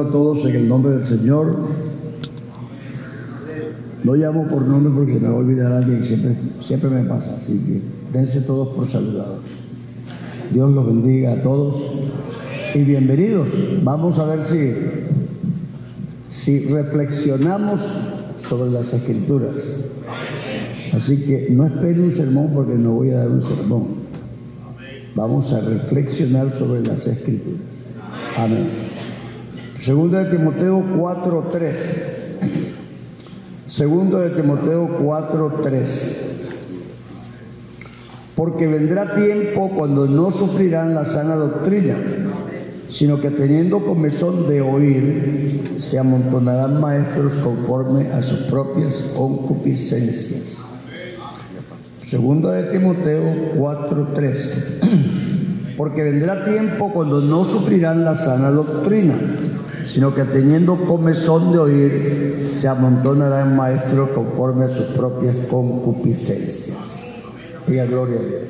A todos en el nombre del Señor. No llamo por nombre porque me va a olvidar alguien, siempre, siempre me pasa, así que dense todos por saludados. Dios los bendiga a todos y bienvenidos. Vamos a ver si, si reflexionamos sobre las escrituras. Así que no espere un sermón porque no voy a dar un sermón. Vamos a reflexionar sobre las escrituras. Amén. Segundo de Timoteo 4.3. Segundo de Timoteo 4.3. Porque vendrá tiempo cuando no sufrirán la sana doctrina, sino que teniendo comezón de oír, se amontonarán maestros conforme a sus propias concupiscencias. Segundo de Timoteo 4.3. Porque vendrá tiempo cuando no sufrirán la sana doctrina, sino que teniendo comezón de oír, se amontonarán maestros conforme a sus propias concupiscencias. Diga gloria a Dios.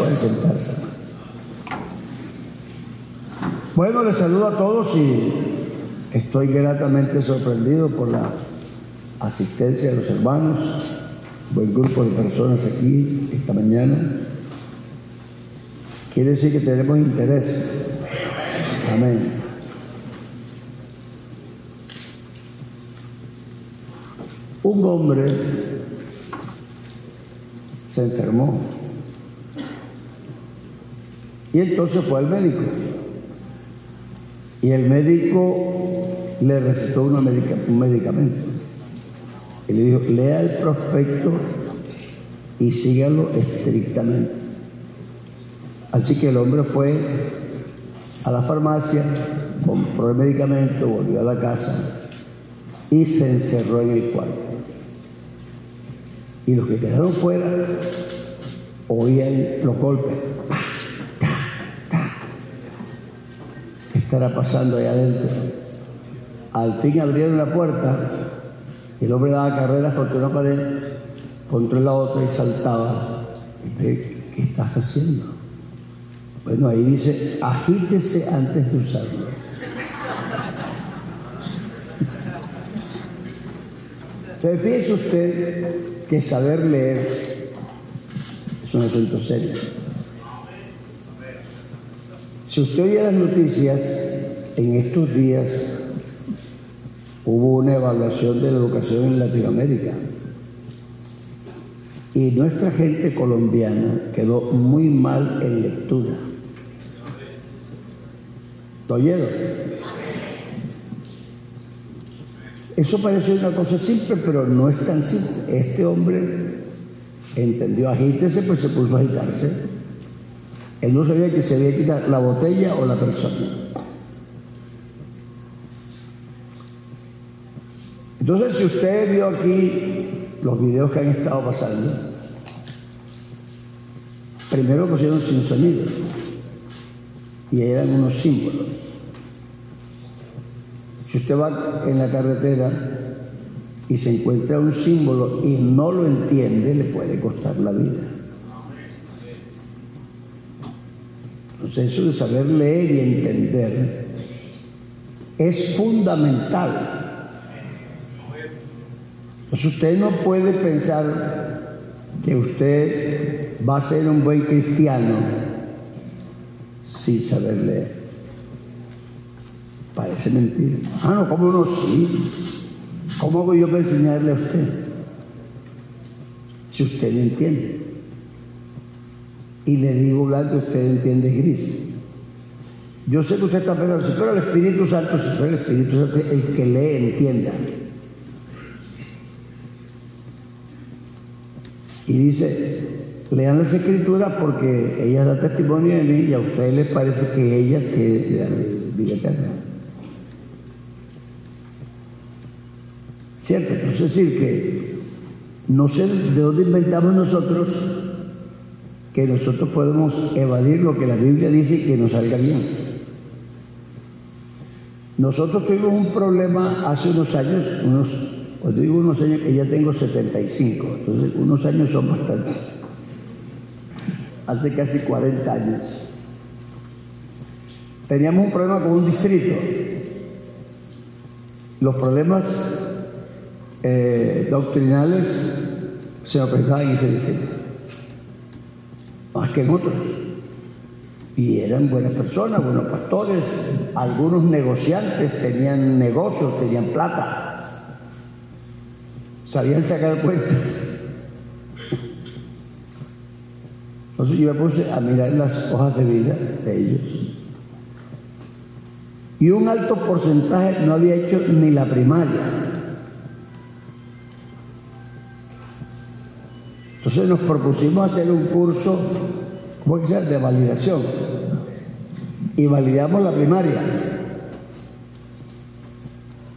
Pueden sentarse. Bueno, les saludo a todos y estoy gratamente sorprendido por la asistencia de los hermanos, buen grupo de personas aquí esta mañana. Quiere decir que tenemos interés. Amén. Un hombre se enfermó y entonces fue al médico. Y el médico le recetó un medicamento. Y le dijo, lea el prospecto y sígalo estrictamente. Así que el hombre fue a la farmacia, compró el medicamento, volvió a la casa y se encerró en el cuarto. Y los que quedaron fuera oían los golpes. ¿Qué estará pasando ahí adentro? Al fin abrieron la puerta el hombre daba carreras contra una pared, contra la otra y saltaba. ¿Qué estás haciendo? Bueno, ahí dice, agítese antes de usarlo. Entonces, fíjese usted que saber leer es un asunto serio. Si usted oye las noticias, en estos días hubo una evaluación de la educación en Latinoamérica. Y nuestra gente colombiana quedó muy mal en lectura. ¿Lo oyeron? Eso parece una cosa simple, pero no es tan simple. Este hombre entendió, agítese, pues se puso a agitarse. Él no sabía que se había quitado la botella o la persona. Entonces, si usted vio aquí los videos que han estado pasando, primero pusieron sin sonido y eran unos símbolos. Si usted va en la carretera y se encuentra un símbolo y no lo entiende, le puede costar la vida. Entonces eso de saber leer y entender es fundamental. Entonces usted no puede pensar que usted va a ser un buen cristiano sin saber leer. Parece mentira. Ah, no, ¿cómo no? Sí. ¿Cómo hago yo para enseñarle a usted? Si usted no entiende. Y le digo blanco, usted entiende gris. Yo sé que usted está si fuera el Espíritu Santo, si fuera el Espíritu Santo, el que lee, entienda. Y dice, lean las escrituras porque ellas dan testimonio de mí y a ustedes les parece que ellas tienen vida eterna. ¿Cierto? Es decir, que no sé de dónde inventamos nosotros que nosotros podemos evadir lo que la Biblia dice y que nos salga bien. Nosotros tuvimos un problema hace unos años, unos, cuando digo unos años, que ya tengo 75, entonces unos años son bastantes. Hace casi 40 años. Teníamos un problema con un distrito. Los problemas eh, doctrinales se apretaban en ese distrito más que en otros. Y eran buenas personas, buenos pastores, algunos negociantes tenían negocios, tenían plata, sabían sacar cuentas. Entonces yo me puse a mirar las hojas de vida de ellos. Y un alto porcentaje no había hecho ni la primaria. Entonces nos propusimos hacer un curso, ¿cómo que De validación. Y validamos la primaria.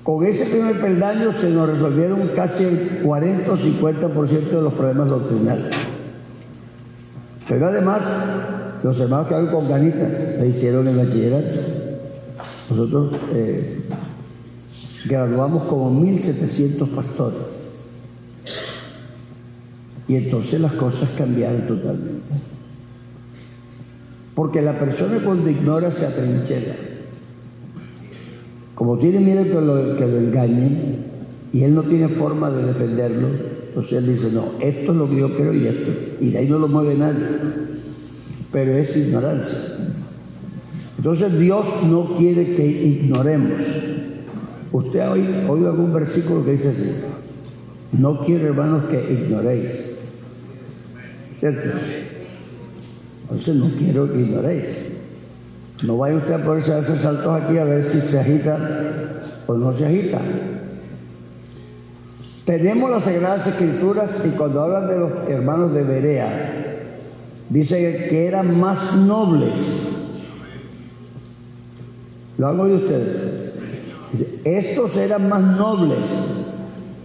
Con ese primer peldaño se nos resolvieron casi el 40 o 50% de los problemas doctrinales. Pero además, los hermanos que con ganitas se hicieron el bachillerato. Nosotros eh, graduamos como 1.700 pastores. Y entonces las cosas cambiaron totalmente. Porque la persona cuando ignora se atrinchera. Como tiene miedo que lo, que engañen y él no tiene forma de defenderlo, entonces él dice, no, esto es lo que yo creo y esto. Y de ahí no lo mueve nadie. Pero es ignorancia. Entonces Dios no quiere que ignoremos. Usted ha oído algún versículo que dice así. No quiero, hermanos, que ignoréis. ¿Cierto? Entonces no quiero que ignoréis. No vaya usted a ponerse a hacer saltos aquí a ver si se agita o no se agita. Tenemos las Sagradas Escrituras y cuando hablan de los hermanos de Berea, dice que eran más nobles. ¿Lo han oído ustedes? estos eran más nobles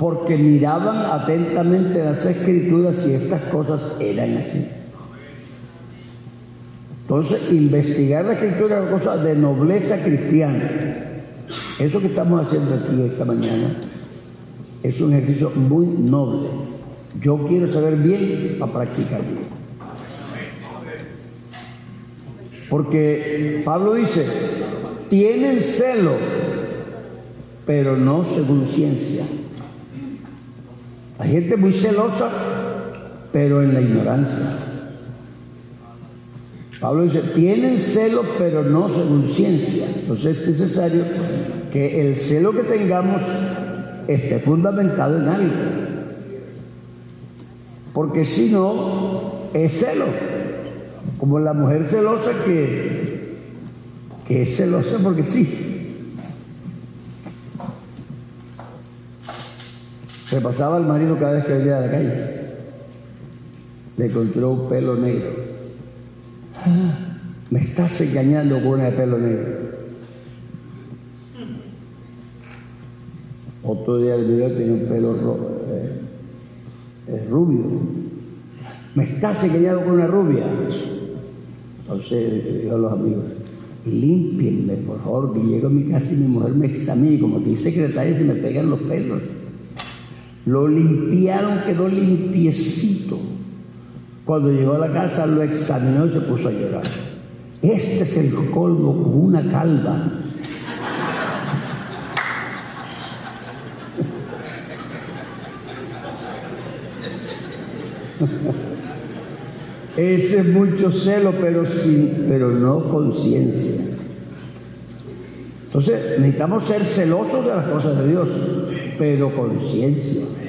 porque miraban atentamente las escrituras y estas cosas eran así. Entonces, investigar la escritura es una cosa de nobleza cristiana. Eso que estamos haciendo aquí esta mañana es un ejercicio muy noble. Yo quiero saber bien para practicar bien. Porque Pablo dice, tienen celo, pero no según ciencia. Hay gente muy celosa, pero en la ignorancia. Pablo dice, tienen celo, pero no según ciencia. Entonces es necesario que el celo que tengamos esté fundamentado en algo. Porque si no, es celo. Como la mujer celosa que, que es celosa porque sí. Repasaba al marido cada vez que venía a la calle. Le encontró un pelo negro. me estás engañando con una de pelo negro. Otro día el video tenía un pelo eh, eh, rubio. Me estás engañando con una rubia. Entonces le digo a los amigos, límpienme, por favor, que llego a mi casa y mi mujer me examina, como que secretaria se me pegan los pelos. Lo limpiaron, quedó limpiecito. Cuando llegó a la casa lo examinó y se puso a llorar. Este es el colmo con una calva. Ese es mucho celo, pero, sin, pero no conciencia. Entonces necesitamos ser celosos de las cosas de Dios pero conciencia.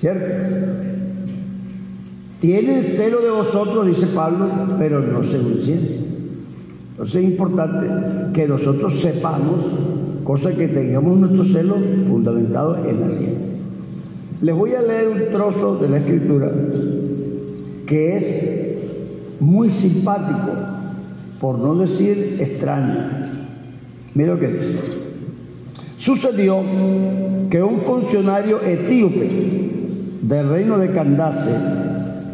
¿Cierto? Tienen celo de vosotros, dice Pablo, pero no según ciencia. Entonces es importante que nosotros sepamos, cosa que tengamos nuestro celo fundamentado en la ciencia. Les voy a leer un trozo de la escritura que es muy simpático, por no decir extraño. Mira lo que dice. Sucedió que un funcionario etíope del reino de Candace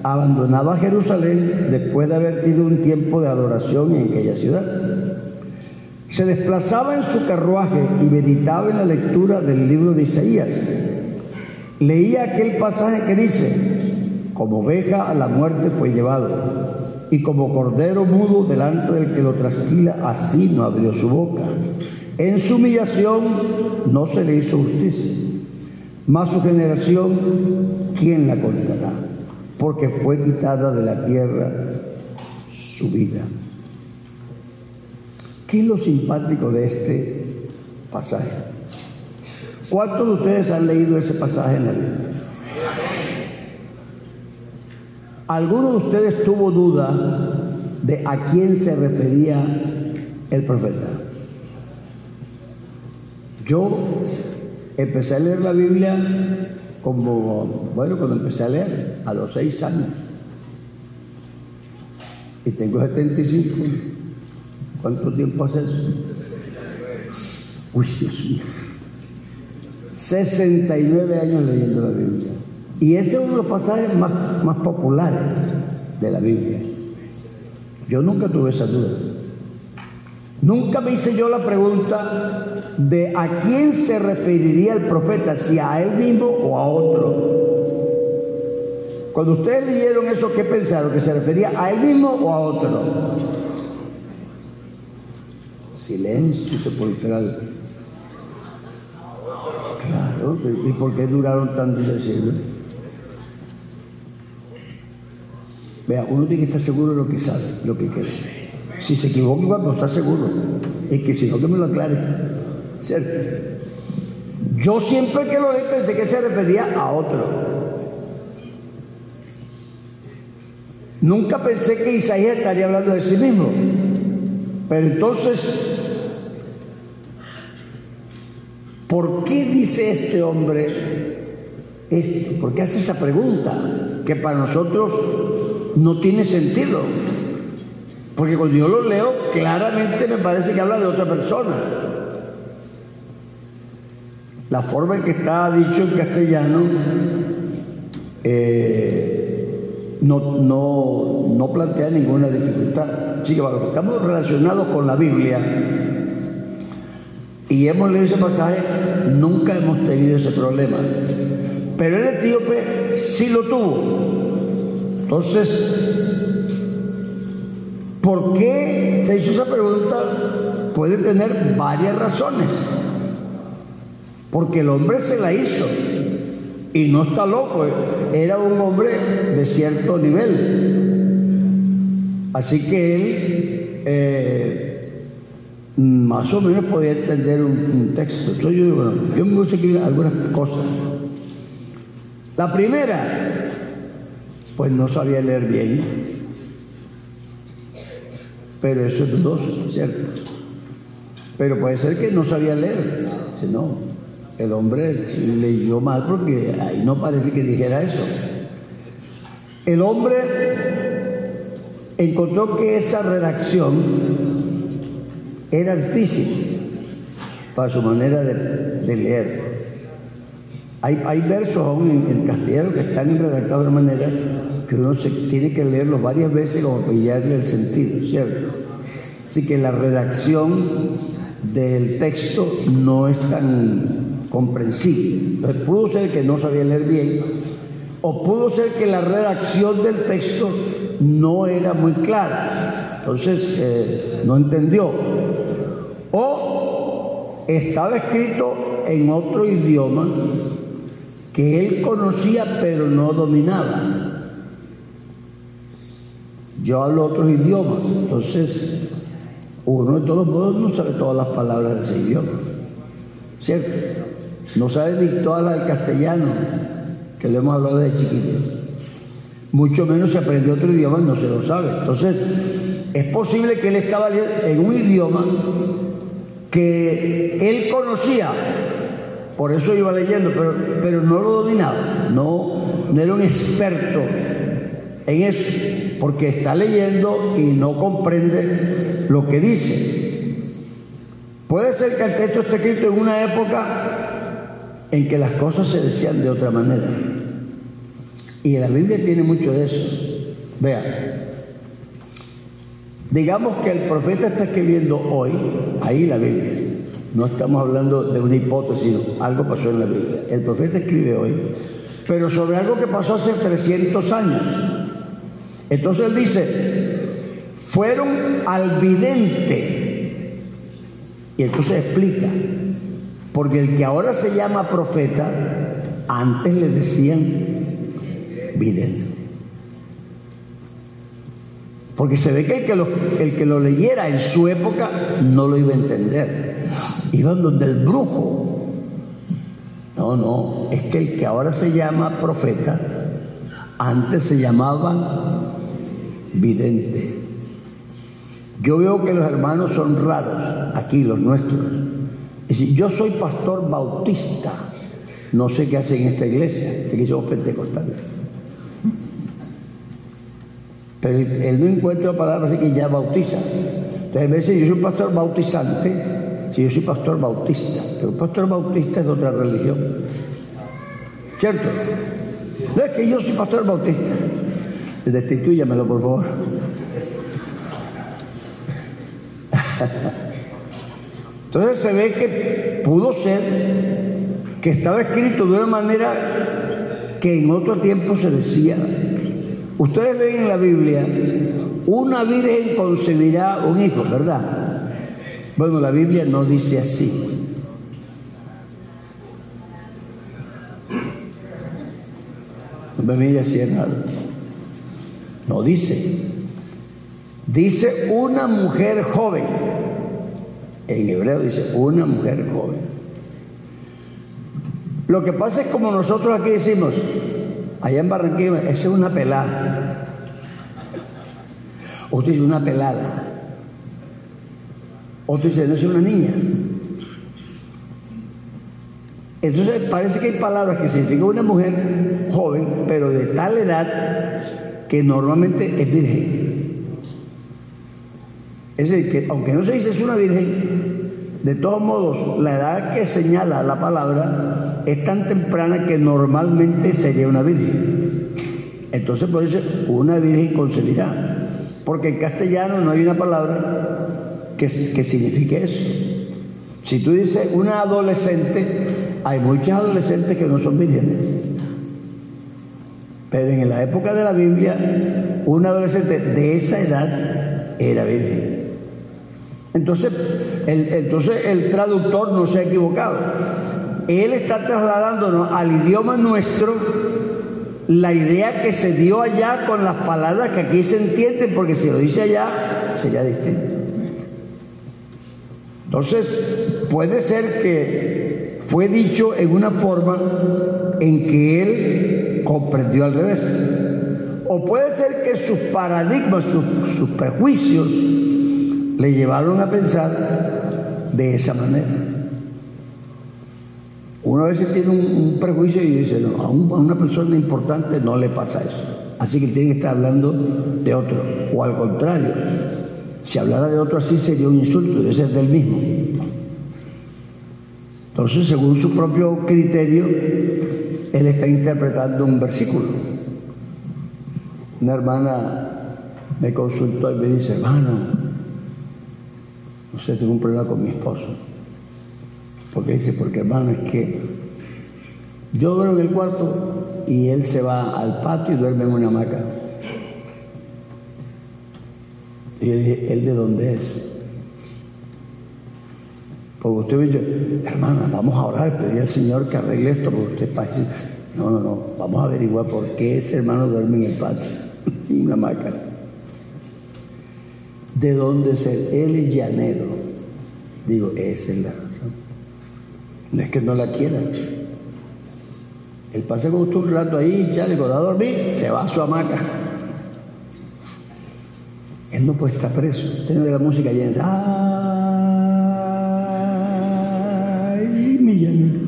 abandonaba Jerusalén después de haber tenido un tiempo de adoración en aquella ciudad. Se desplazaba en su carruaje y meditaba en la lectura del libro de Isaías. Leía aquel pasaje que dice, como oveja a la muerte fue llevado, y como cordero mudo delante del que lo trasquila, así no abrió su boca. En su humillación no se le hizo justicia. Mas su generación, ¿quién la contará? Porque fue quitada de la tierra su vida. ¿Qué es lo simpático de este pasaje? ¿Cuántos de ustedes han leído ese pasaje en la Biblia? ¿Alguno de ustedes tuvo duda de a quién se refería el profeta? Yo empecé a leer la Biblia como, bueno, cuando empecé a leer, a los seis años. Y tengo 75. ¿Cuánto tiempo hace eso? Uy, Dios mío. 69 años leyendo la Biblia. Y ese es uno de los pasajes más, más populares de la Biblia. Yo nunca tuve esa duda. Nunca me hice yo la pregunta de a quién se referiría el profeta, si a él mismo o a otro. Cuando ustedes leyeron eso, ¿qué pensaron? ¿Que se refería a él mismo o a otro? Silencio sepulcral. Claro, ¿y por qué duraron tanto decirlo? Vea, uno tiene que estar seguro de lo que sabe, lo que quiere. Si se equivoca, cuando está seguro. Es que si no, que me lo aclare. Yo siempre que lo leí pensé que se refería a otro. Nunca pensé que Isaías estaría hablando de sí mismo. Pero entonces, ¿por qué dice este hombre esto? ¿Por qué hace esa pregunta? Que para nosotros no tiene sentido. Porque cuando yo lo leo, claramente me parece que habla de otra persona. La forma en que está dicho en castellano eh, no, no, no, plantea ninguna dificultad. Así que bueno, estamos relacionados con la Biblia y hemos leído ese pasaje, nunca hemos tenido ese problema. Pero el etíope sí lo tuvo. Entonces, ¿Por qué se hizo esa pregunta? Puede tener varias razones. Porque el hombre se la hizo y no está loco, era un hombre de cierto nivel. Así que él eh, más o menos podía entender un, texto. Entonces yo bueno, yo me gusta escribir algunas cosas. La primera, pues no sabía leer bien pero eso es dudoso, ¿cierto? Pero puede ser que no sabía leer. No, el hombre leyó mal porque ahí no parece que dijera eso. El hombre encontró que esa redacción era difícil para su manera de, leer. Hay, versos aún en, castellano que están redactados de manera que uno se tiene que leerlos varias veces como pillarle el sentido, ¿cierto? Así que la redacción del texto no es tan comprensible. Entonces pudo ser que no sabía leer bien, o pudo ser que la redacción del texto no era muy clara. Entonces eh, no entendió. O estaba escrito en otro idioma que él conocía pero no dominaba. Yo hablo otros idiomas, entonces uno de todos modos no sabe todas las palabras de ese idioma, ¿cierto? No sabe las del castellano, que le hemos hablado desde chiquito. Mucho menos se aprendió otro idioma y no se lo sabe. Entonces, es posible que él estaba en un idioma que él conocía, por eso iba leyendo, pero, pero no lo dominaba, no, no era un experto en eso, porque está leyendo y no comprende lo que dice. Puede ser que el texto esté escrito en una época en que las cosas se decían de otra manera. Y la Biblia tiene mucho de eso. Vean, digamos que el profeta está escribiendo hoy, ahí la Biblia. No estamos hablando de una hipótesis, algo pasó en la Biblia. El profeta escribe hoy, pero sobre algo que pasó hace 300 años. Entonces él dice, fueron al vidente. Y entonces explica, porque el que ahora se llama profeta, antes le decían vidente. Porque se ve que el que, lo, el que lo leyera en su época no lo iba a entender. Iban donde el brujo. No, no, es que el que ahora se llama profeta, antes se llamaba vidente. Yo veo que los hermanos son raros, aquí los nuestros. Decir, yo soy pastor bautista. No sé qué hacen en esta iglesia, que somos pentecostales. Pero él no encuentra palabras que ya bautiza. Entonces, a veces yo soy pastor bautizante, si yo soy pastor bautista, pero pastor bautista es de otra religión. ¿Cierto? No es que yo soy pastor bautista. Destituyamelo, por favor. Entonces se ve que pudo ser que estaba escrito de una manera que en otro tiempo se decía Ustedes ven en la Biblia, una virgen concebirá un hijo, ¿verdad? Bueno, la Biblia no dice así. No me mire así No dice. Dice una mujer joven. En hebreo dice una mujer joven. Lo que pasa es como nosotros aquí decimos, Allá en Barranquilla, esa es una pelada. Otro dice una pelada. Otro dice, no es una niña. Entonces parece que hay palabras que significan una mujer joven, pero de tal edad que normalmente es virgen. Es decir, que aunque no se dice es una virgen, de todos modos, la edad que señala la palabra es tan temprana que normalmente sería una virgen. Entonces puede ser una virgen concebirá. Porque en castellano no hay una palabra que, que signifique eso. Si tú dices una adolescente, hay muchas adolescentes que no son vírgenes. Pero en la época de la Biblia, una adolescente de esa edad era virgen. Entonces el, entonces el traductor no se ha equivocado. Él está trasladándonos al idioma nuestro la idea que se dio allá con las palabras que aquí se entienden, porque si lo dice allá sería distinto. Entonces, puede ser que fue dicho en una forma en que él comprendió al revés. O puede ser que sus paradigmas, sus, sus prejuicios, le llevaron a pensar de esa manera. Uno a veces tiene un, prejuicio y dice, no, a, una persona importante no le pasa eso. Así que tiene que estar hablando de otro. O al contrario, si hablara de otro así sería un insulto, debe ser del mismo. Entonces, según su propio criterio, él está interpretando un versículo. Una hermana me consultó y me dice, hermano, no sé, tengo un problema con mi esposo. Porque dice, porque hermano, es que yo duermo en el cuarto y él se va al patio y duerme en una hamaca. Y dije, ¿él de dónde es? Porque usted me dice, hermana, vamos a orar, pedir al Señor que arregle esto, porque usted parece. No, no, no, vamos a averiguar por qué ese hermano duerme en el patio, en una hamaca. ¿De dónde es él? Él es llanero. Digo, esa es la razón. No es que no la quiera. Él pasa con usted un rato ahí, ya le a dormir, se va a su hamaca. Él no puede estar preso. Tiene la música llena. ¡Ay, mi llanero!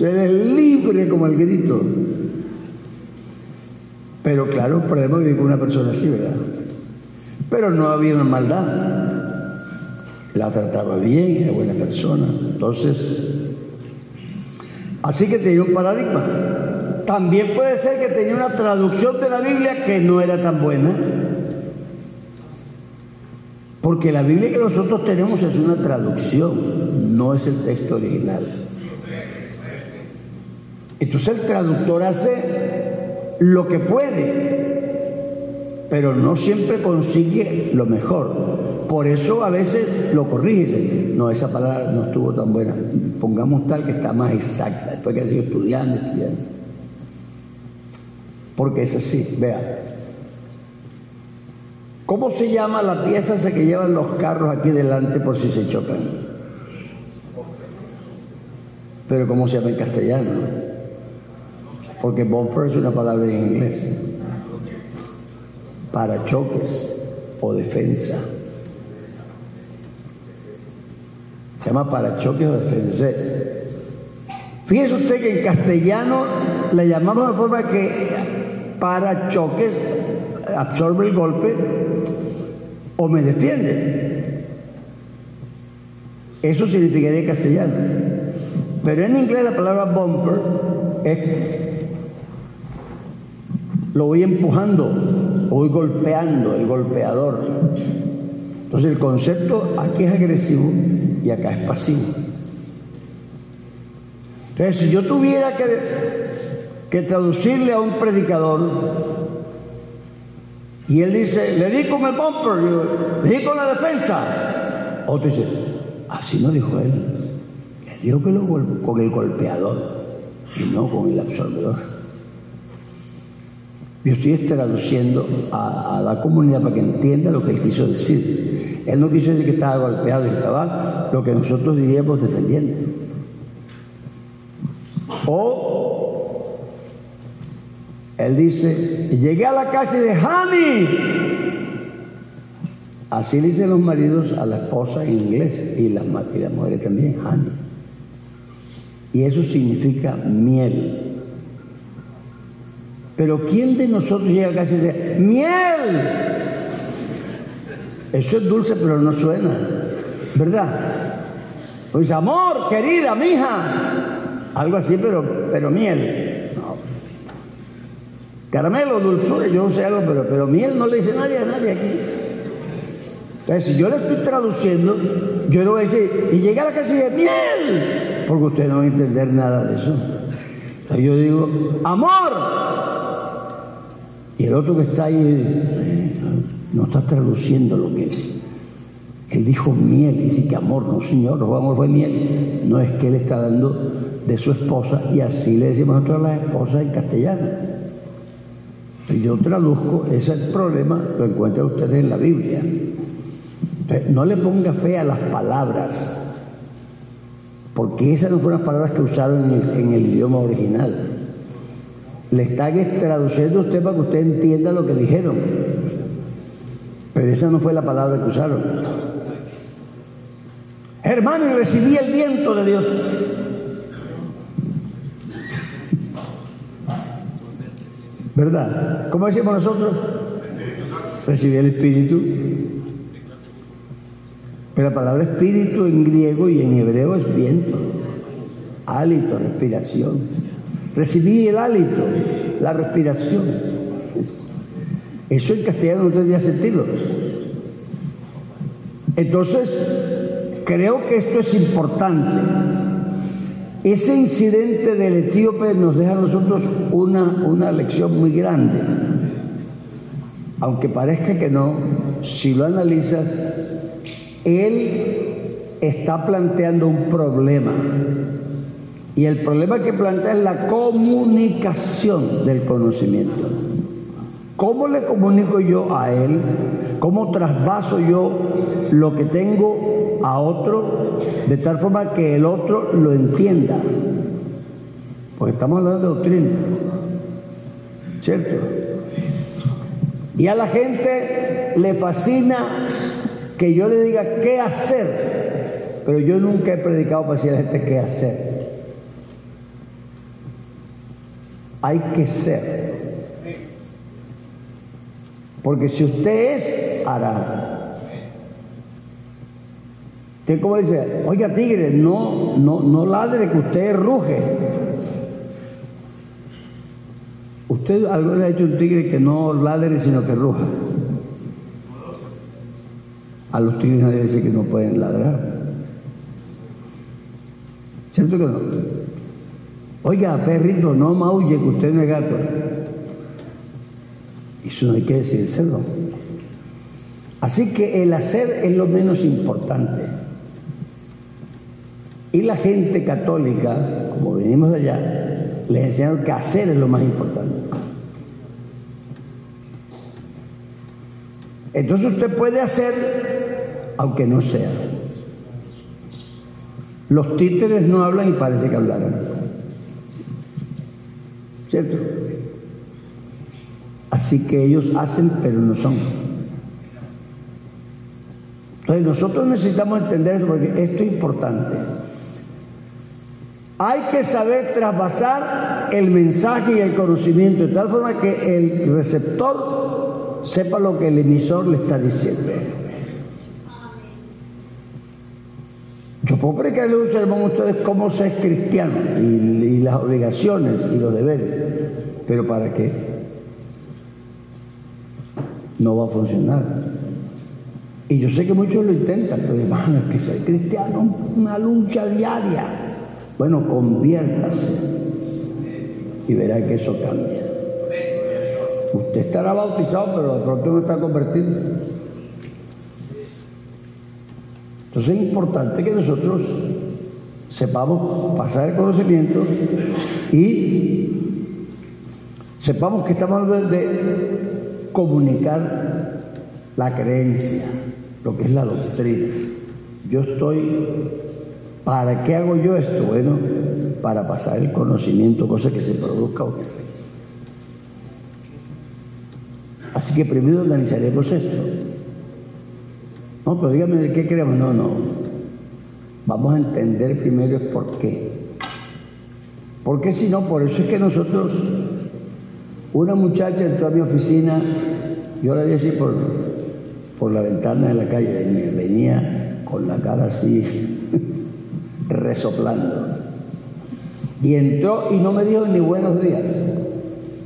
Eres libre como el grito. Pero claro, el problema es vivir una persona así, ¿verdad? Pero no había una maldad. La trataba bien, era buena persona. Entonces, así que tenía un paradigma. También puede ser que tenía una traducción de la Biblia que no era tan buena. Porque la Biblia que nosotros tenemos es una traducción, no es el texto original. Entonces el traductor hace lo que puede, pero no siempre consigue lo mejor. Por eso a veces lo corrige. No, esa palabra no estuvo tan buena. Pongamos tal que está más exacta. Después que sido estudiando, estudiando. Porque es así, vea. ¿Cómo se llama la pieza que llevan los carros aquí delante por si se chocan? Pero ¿cómo se llama en castellano? Porque bumper es una palabra en inglés. Para choques o defensa. Se llama parachoques o defensa. Fíjese usted que en castellano le llamamos de forma que parachoques absorbe el golpe o me defiende. Eso significaría en castellano. Pero en inglés la palabra bumper es lo voy empujando, lo voy golpeando, el golpeador. Entonces el concepto aquí es agresivo y acá es pasivo. Entonces si yo tuviera que, que traducirle a un predicador y él dice, le di con el bumper, le di con la defensa, otro dice, así no dijo él, le dijo con el golpeador y no con el absorbedor. Yo estoy traduciendo a, la comunidad para que entienda lo que él quiso decir. Él no quiso decir que estaba golpeado y estaba lo que nosotros diríamos defendiendo. O él dice, llegué a la casa de Hani. Así dicen los maridos a la esposa en inglés y las, y las mujeres también, Hani. Y eso significa miel. Pero ¿quién de nosotros llega a casa y dice, miel? Eso es dulce, pero no suena, ¿verdad? Pues amor, querida, mija. Algo así, pero, pero miel. No. Caramelo, dulzura, yo no sé algo, pero, pero miel no le dice nadie a nadie aquí. Entonces, si yo le estoy traduciendo, yo le voy a decir, y llega a la casa y dice, miel, porque usted no va a entender nada de eso. Entonces yo digo, amor, y el otro que está ahí eh, no está traduciendo lo que es. Él dijo miel, dice que amor, no señor, amor fue miel. No es que él está dando de su esposa y así le decimos nosotros a las esposas en castellano. Y yo traduzco, ese es el problema, lo encuentran ustedes en la Biblia. no le ponga fe a las palabras, porque esas no fueron las palabras que usaron en el idioma original. Le están traduciendo a usted para que usted entienda lo que dijeron. Pero esa no fue la palabra que usaron. Hermano, y recibí el viento de Dios. ¿Verdad? ¿Cómo decimos nosotros? Recibí el espíritu. Pero la palabra espíritu en griego y en hebreo es viento, hálito, respiración. Recibí el hálito, la respiración. Eso en castellano no tendría sentido. Entonces, creo que esto es importante. Ese incidente del etíope nos deja a nosotros una, una lección muy grande. Aunque parezca que no, si lo analizas, él está planteando un problema y el problema que plantea es la comunicación del conocimiento. ¿Cómo le comunico yo a él? ¿Cómo trasvaso yo lo que tengo a otro de tal forma que el otro lo entienda? Porque estamos hablando de doctrina. ¿Cierto? Y a la gente le fascina que yo le diga qué hacer, pero yo nunca he predicado para decir a la gente qué hacer. Hay que ser. Porque si usted es, hará. Usted como dice, oiga tigre, no, no, no ladre que usted ruge. Usted alguna vez ha hecho un tigre que no ladre sino que ruja. A los tigres nadie dice que no pueden ladrar. ¿Cierto que no? Oiga, perrito, no maulle que usted no es gato. Eso no hay que decírselo. Así que el hacer es lo menos importante. Y la gente católica, como venimos de allá, les enseñaron que hacer es lo más importante. Entonces usted puede hacer aunque no sea. Los títeres no hablan y parece que hablaran. ¿Cierto? Así que ellos hacen, pero no son. Entonces nosotros necesitamos entender esto porque esto es importante. Hay que saber traspasar el mensaje y el conocimiento de tal forma que el receptor sepa lo que el emisor le está diciendo. Yo puedo predicarle un sermón ustedes cómo ser cristiano y, y las obligaciones y los deberes, pero ¿para qué? No va a funcionar. Y yo sé que muchos lo intentan, pero hermano, es que ser cristiano es una lucha diaria. Bueno, conviértase y verá que eso cambia. Usted estará bautizado, pero de pronto no está convertido. Entonces es importante que nosotros sepamos pasar el conocimiento y sepamos que estamos hablando de comunicar la creencia, lo que es la doctrina. Yo estoy, ¿para qué hago yo esto? Bueno, para pasar el conocimiento, cosa que se produzca. Así que primero organizaremos esto. No, pero dígame de qué creemos. No, no. Vamos a entender primero es por qué. Porque si no, por eso es que nosotros, una muchacha entró a mi oficina, yo la vi así por, por la ventana de la calle, venía, venía con la cara así, resoplando. Y entró y no me dijo ni buenos días.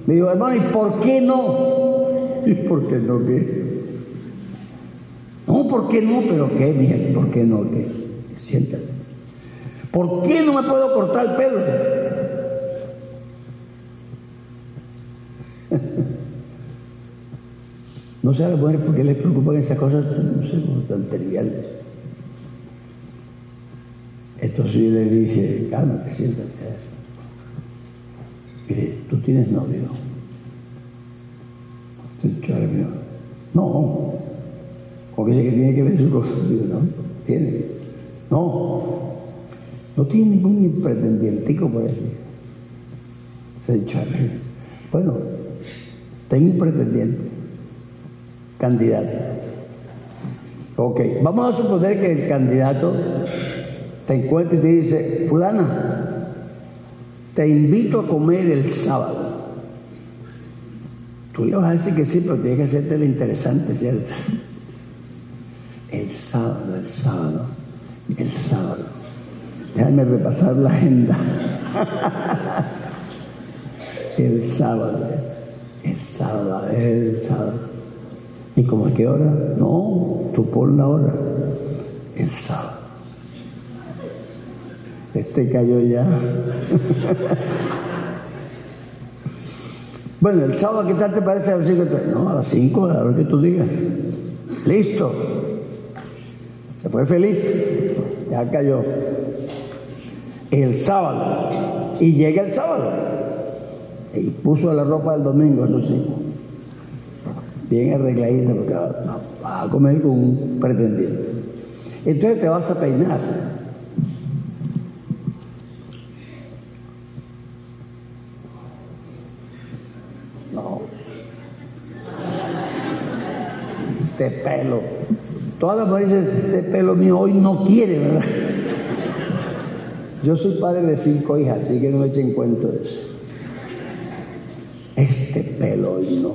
Me dijo, hermano, ¿y por qué no? ¿Y por qué no qué? ¿Por qué no? Pero qué, mija, ¿por qué no qué? Siéntate. ¿Por qué no me puedo cortar el pelo? No sé a las mujeres por qué les preocupan esas cosas, no sé, tan triviales. Entonces yo le dije, cálmate, siéntate. Mire, tú tienes novio. Claro, no. ¿Cómo que dice que tiene que ver su cosa? No, tiene. No. No tiene ningún pretendientico por eso. Se Bueno, tengo un pretendiente, candidato. Ok, vamos a suponer que el candidato te encuentra y te dice, fulana, te invito a comer el sábado. Tú le vas a decir que sí, pero tienes que hacerte lo interesante, ¿cierto? El sábado, el sábado, el sábado. Déjame repasar la agenda. el sábado, el sábado, el sábado. ¿Y como a qué hora? No, tú pon la hora. El sábado. Este cayó ya. bueno, el sábado, ¿qué tal te parece a las 5? No, a las 5, a lo que tú digas. Listo. Se fue feliz. Ya cayó. El sábado. Y llega el sábado. Y puso la ropa del domingo, no sé. Bien arregladita, porque va a comer con un pretendiente. Entonces te vas a peinar. No. Este pelo. Todas las mujeres dicen, este pelo mío hoy no quiere, ¿verdad? Yo soy padre de cinco hijas, así que no echen cuento eso. Este pelo hoy no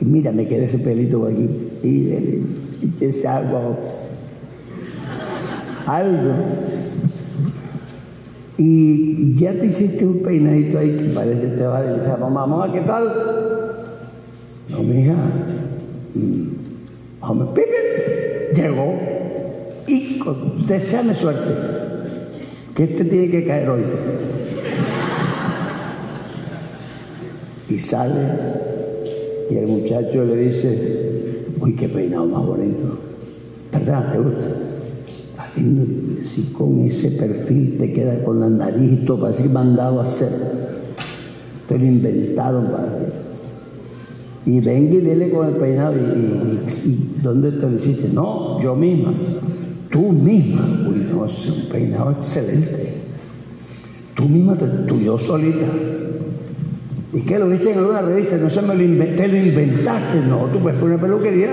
mira, me queda ese pelito por aquí. Y, y, algo. Algo. Y ya te hiciste un peinadito ahí que parece que te va a decir, mamá, mamá, ¿qué tal? No, mija. Hombre, Pipe llegó y deseame suerte, que este tiene que caer hoy. Y sale y el muchacho le dice, uy, qué peinado más bonito. ¿Verdad? ¿Te gusta? Si con ese perfil te queda con la nariz y todo, que mandado a hacer. Te lo inventaron para Y venga y dile con el peinado. Y, dónde te lo hiciste? No, yo misma. Tú misma. Uy, no, es un peinado excelente. Tú misma, tú yo solita. ¿Y qué lo viste en alguna revista? No se me lo inventé, lo inventaste. No, tú puedes poner peluquería.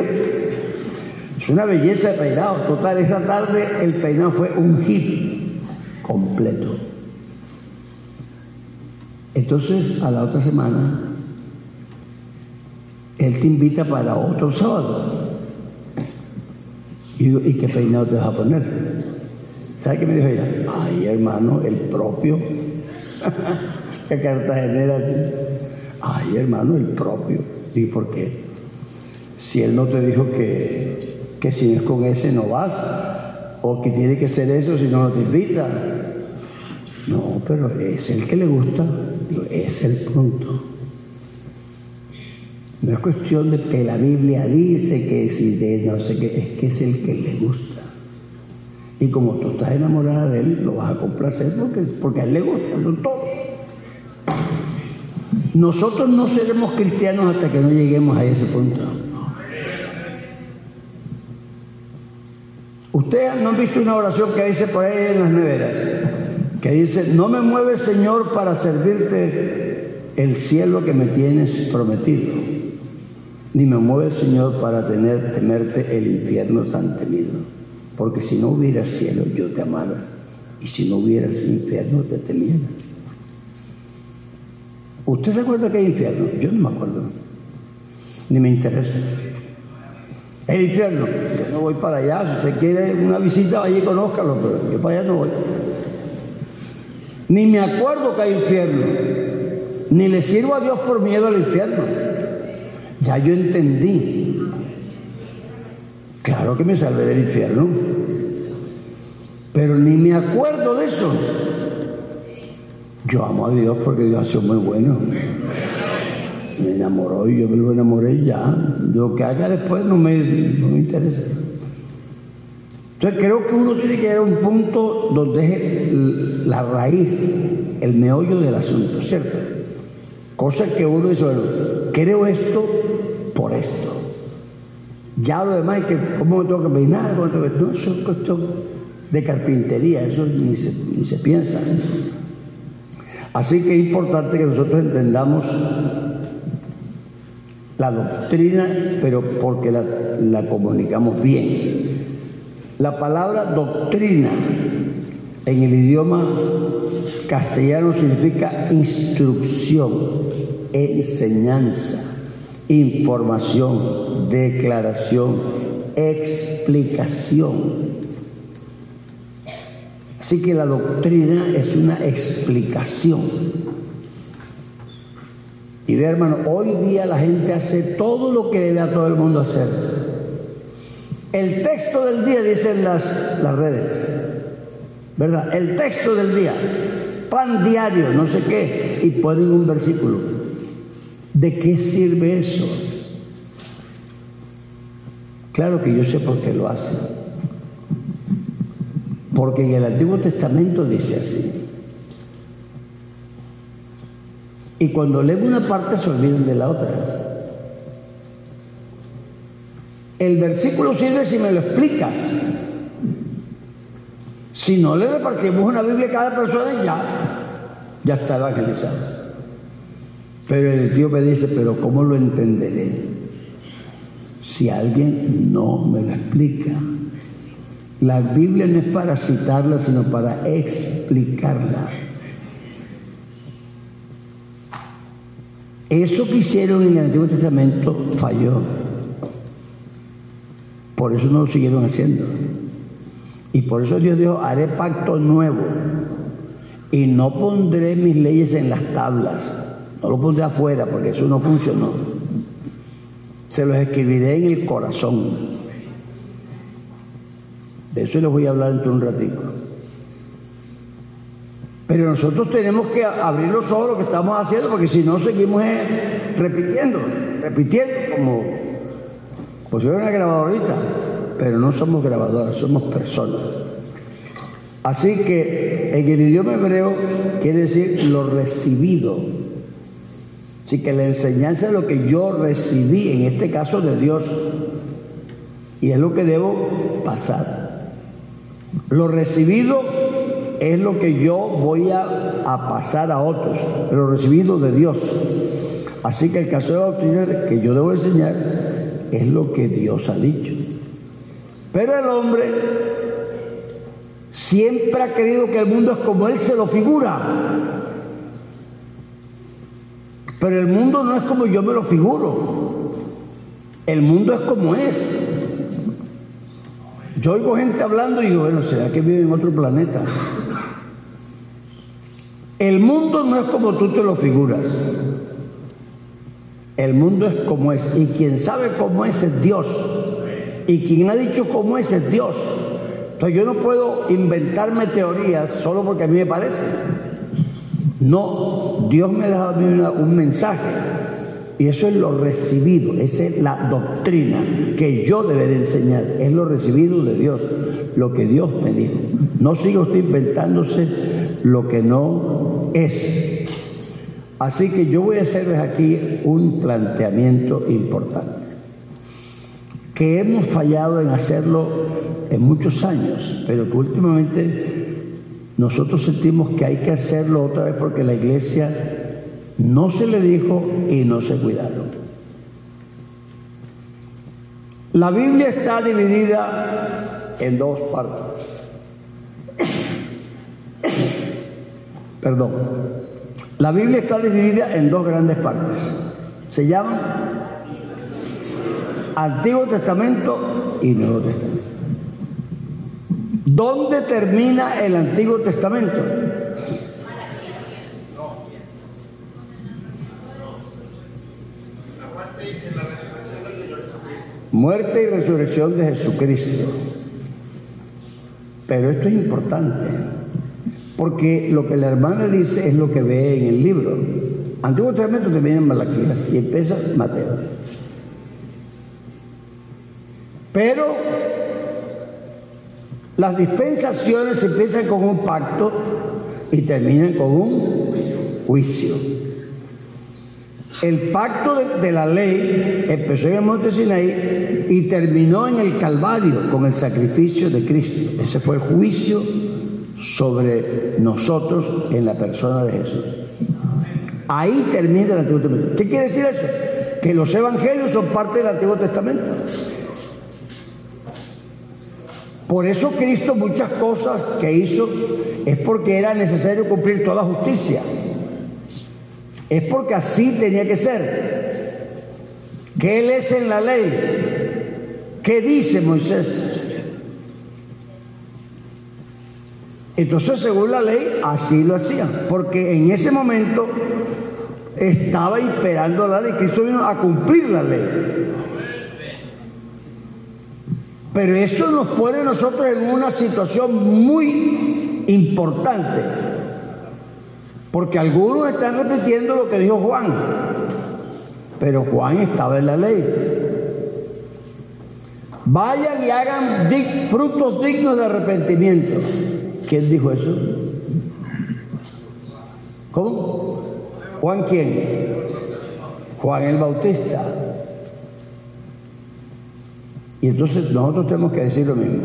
Es una belleza de peinado. Total, esa tarde el peinado fue un hit completo. Entonces, a la otra semana, él te invita para otro sábado. Y digo, ¿y qué peinado te vas a poner? ¿Sabes qué me dijo ella? Ay, hermano, el propio. ¿Qué cartagenera Ay, hermano, el propio. ¿Y por qué? Si él no te dijo que, que si es con ese no vas, o que tiene que ser eso si no, no te invita. No, pero es el que le gusta, es el punto. No es cuestión de que la Biblia dice que si de no sé qué, es que es el que le gusta. Y como tú estás enamorada de él, lo vas a complacer porque, porque a él le gusta, son todos. Nosotros no seremos cristianos hasta que no lleguemos a ese punto. Ustedes no han visto una oración que dice por ahí en las neveras, que dice, no me mueves Señor para servirte el cielo que me tienes prometido, ni me mueves Señor para tener, temerte el infierno tan temido, porque si no hubiera cielo yo te amara, y si no hubiera infierno te temiera. ¿Usted se acuerda que hay infierno? Yo no me acuerdo. Ni me interesa. El infierno, yo no voy para allá. Si usted quiere una visita, vaya y conózcalo, pero yo para allá no voy. Ni me acuerdo que hay infierno. Ni le sirvo a Dios por miedo al infierno. Ya yo entendí. Claro que me salvé del infierno. Pero ni me acuerdo de eso. Yo amo a Dios porque Dios ha sido muy bueno. Me enamoró y yo me lo enamoré ya. Lo que haga después no me, no me interesa. Entonces creo que uno tiene que llegar a un punto donde es la raíz, el meollo del asunto, ¿cierto? Cosa que uno dice, bueno, creo esto por esto. Ya lo demás es que, ¿cómo me tengo que peinar? No, eso es cuestión de carpintería, eso ni se, ni se piensa. Así que es importante que nosotros entendamos la doctrina, pero porque la, comunicamos bien. La palabra doctrina en el idioma castellano significa instrucción, enseñanza, información, declaración, explicación. Así que la doctrina es una explicación. Y ve, hermano, hoy día la gente hace todo lo que debe a todo el mundo hacer. El texto del día, dicen las, las redes, ¿verdad? El texto del día, pan diario, no sé qué, y ponen un versículo. ¿De qué sirve eso? Claro que yo sé por qué lo hacen. Porque en el Antiguo Testamento dice así. Y cuando leen una parte se olvidan de la otra. El versículo sirve si me lo explicas. Si no le repartimos una Biblia a cada persona, ya, ya está evangelizado. Pero el me dice, pero ¿cómo lo entenderé? Si alguien no me lo explica. La Biblia no es para citarla, sino para explicarla. Eso que hicieron en el Antiguo Testamento falló. Por eso no lo siguieron haciendo. Y por eso Dios dijo, haré pacto nuevo y no pondré mis leyes en las tablas. No lo pondré afuera porque eso no funcionó. Se los escribiré en el corazón. De eso les voy a hablar dentro de un ratito. Pero nosotros tenemos que abrir los ojos lo que estamos haciendo, porque si no seguimos eh, repitiendo, repitiendo como pues yo una grabadorita, pero no somos grabadoras, somos personas. Así que en el idioma hebreo quiere decir lo recibido. Así que la enseñanza es lo que yo recibí, en este caso de Dios, y es lo que debo pasar. Lo recibido es lo que yo voy a, pasar a otros, lo recibido de Dios. Así que el caso de doctrina que yo debo enseñar es lo que Dios ha dicho. Pero el hombre siempre ha querido que el mundo es como él se lo figura. Pero el mundo no es como yo me lo figuro. El mundo es como es. Yo oigo gente hablando y digo, bueno, ¿será que vive en otro planeta? El mundo no es como tú te lo figuras. El mundo es como es. Y quien sabe cómo es es Dios. Y quien ha dicho cómo es es Dios. Entonces yo no puedo inventarme teorías solo porque a mí me parece. No, Dios me ha dado a mí un mensaje. Y eso es lo recibido, esa es la doctrina que yo deberé enseñar. Es lo recibido de Dios, lo que Dios me dijo. No siga usted inventándose lo que no es. Así que yo voy a hacerles aquí un planteamiento importante, que hemos fallado en hacerlo en muchos años, pero que últimamente nosotros sentimos que hay que hacerlo otra vez porque la iglesia no se le dijo y no se cuidaron. La Biblia está dividida en dos partes. Perdón. La Biblia está dividida en dos grandes partes. Se llaman Antiguo Testamento y Nuevo Testamento. ¿Dónde termina el Antiguo Testamento? Muerte y resurrección de Jesucristo. Pero esto es importante. Porque lo que la hermana dice es lo que ve en el libro. Antiguo Testamento termina en Malaquías y empieza Mateo. Pero las dispensaciones empiezan con un pacto y terminan con un juicio. El pacto de, la ley empezó en el monte Sinaí y terminó en el Calvario con el sacrificio de Cristo. Ese fue el juicio sobre nosotros en la persona de Jesús. Ahí termina el Antiguo Testamento. ¿Qué quiere decir eso? Que los evangelios son parte del Antiguo Testamento. Por eso Cristo muchas cosas que hizo es porque era necesario cumplir toda justicia. Es porque así tenía que ser. ¿Qué Él es en la ley? ¿Qué dice Moisés? Entonces, según la ley, así lo hacían, porque en ese momento estaba imperando la ley. Cristo vino a cumplir la ley. Pero eso nos pone nosotros en una situación muy importante, porque algunos están repitiendo lo que dijo Juan, pero Juan estaba en la ley. Vayan y hagan frutos dignos de arrepentimiento. ¿Quién dijo eso? ¿Cómo? ¿Juan quién? Juan el Bautista. Y entonces nosotros tenemos que decir lo mismo.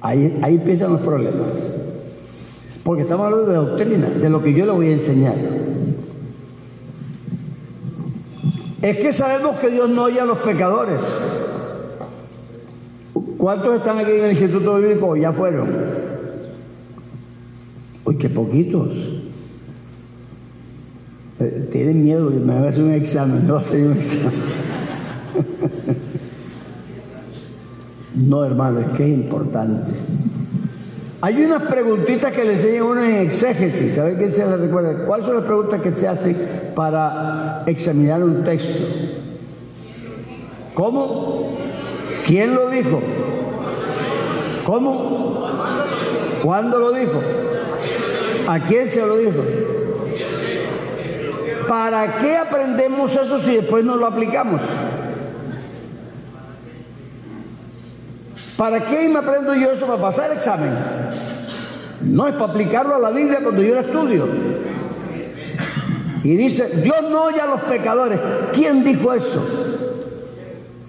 Ahí, ahí empiezan los problemas. Porque estamos hablando de doctrina, de lo que yo le voy a enseñar. Es que sabemos que Dios no oye a los pecadores. ¿Cuántos están aquí en el Instituto Bíblico? Ya fueron. Uy, qué poquitos. Tienen miedo que me hacer un examen, no hacer un examen. No, hermano, es que es importante. Hay unas preguntitas que le enseñan uno en exégesis. ¿Sabe qué se les recuerda? ¿Cuáles son las preguntas que se hacen para examinar un texto? ¿Cómo? ¿Quién lo dijo? ¿Cómo? ¿Cuándo lo dijo? ¿A quién se lo dijo? ¿Para qué aprendemos eso si después no lo aplicamos? ¿Para qué me aprendo yo eso para pasar el examen? No es para aplicarlo a la Biblia cuando yo la estudio. Y dice, Dios no oye a los pecadores. ¿Quién dijo eso?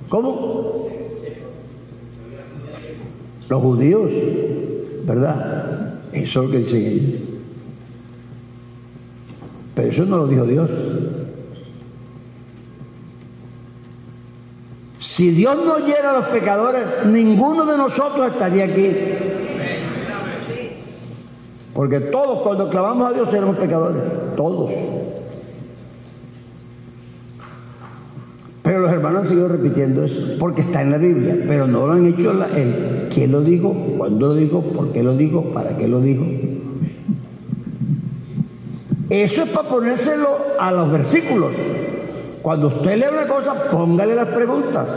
¿Cómo? Los judíos, ¿verdad? Eso es lo que dicen ellos. Pero eso no lo dijo Dios. Si Dios no oyera a los pecadores, ninguno de nosotros estaría aquí. Porque todos cuando clamamos a Dios seremos pecadores, todos. Pero los hermanos han seguido repitiendo eso, porque está en la Biblia, pero no lo han hecho la, él. ¿Quién lo dijo? ¿Cuándo lo dijo? ¿Por qué lo dijo? ¿Para qué lo dijo? Eso es para ponérselo a los versículos. Cuando usted lee una cosa, póngale las preguntas.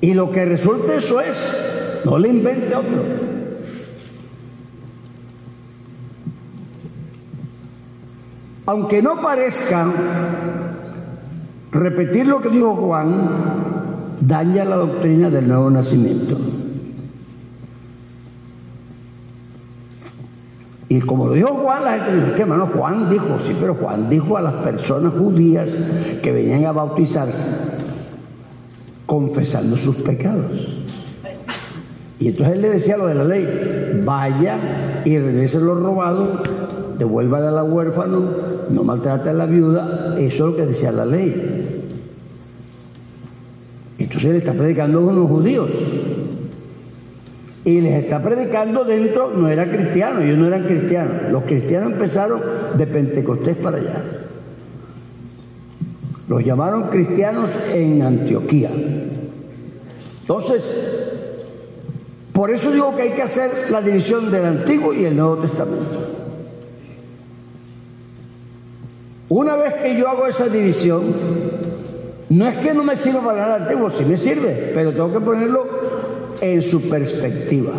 Y lo que resulte eso es, no le invente otro. Aunque no parezca, repetir lo que dijo Juan daña la doctrina del nuevo nacimiento. Y como lo dijo Juan, la gente dice, ¿qué hermano? Juan dijo, sí, pero Juan dijo a las personas judías que venían a bautizarse, confesando sus pecados. Y entonces él le decía lo de la ley, vaya y regrese lo robado, devuelva a la huérfano, no maltrate a la viuda, eso es lo que decía la ley. Entonces él está predicando a los judíos y les está predicando dentro, no era cristiano, ellos no eran cristianos. Los cristianos empezaron de Pentecostés para allá. Los llamaron cristianos en Antioquía. Entonces, por eso digo que hay que hacer la división del Antiguo y el Nuevo Testamento. Una vez que yo hago esa división, no es que no me sirva para el Antiguo, sí me sirve, pero tengo que ponerlo en su perspectiva.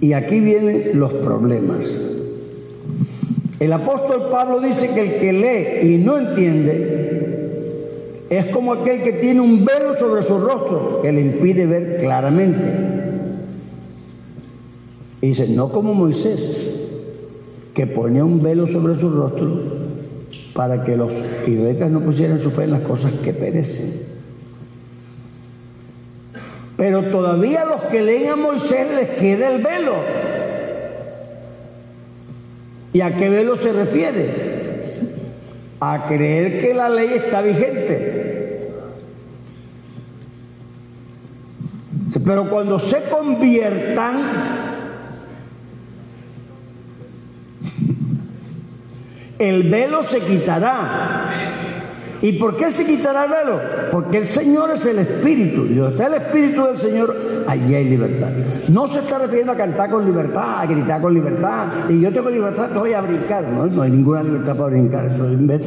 Y aquí vienen los problemas. El apóstol Pablo dice que el que lee y no entiende es como aquel que tiene un velo sobre su rostro que le impide ver claramente. Y dice, no como Moisés, que ponía un velo sobre su rostro para que los israelitas no pusieran su fe en las cosas que perecen. Pero todavía los que leen a Moisés les queda el velo. ¿Y a qué velo se refiere? A creer que la ley está vigente. Pero cuando se conviertan, el velo se quitará. ¿Y por qué se quitará el velo? Porque el Señor es el Espíritu. Y donde está el Espíritu del Señor, allí hay libertad. No se está refiriendo a cantar con libertad, a gritar con libertad. Y yo tengo libertad, te voy a brincar. No, no hay ninguna libertad para brincar. Eso es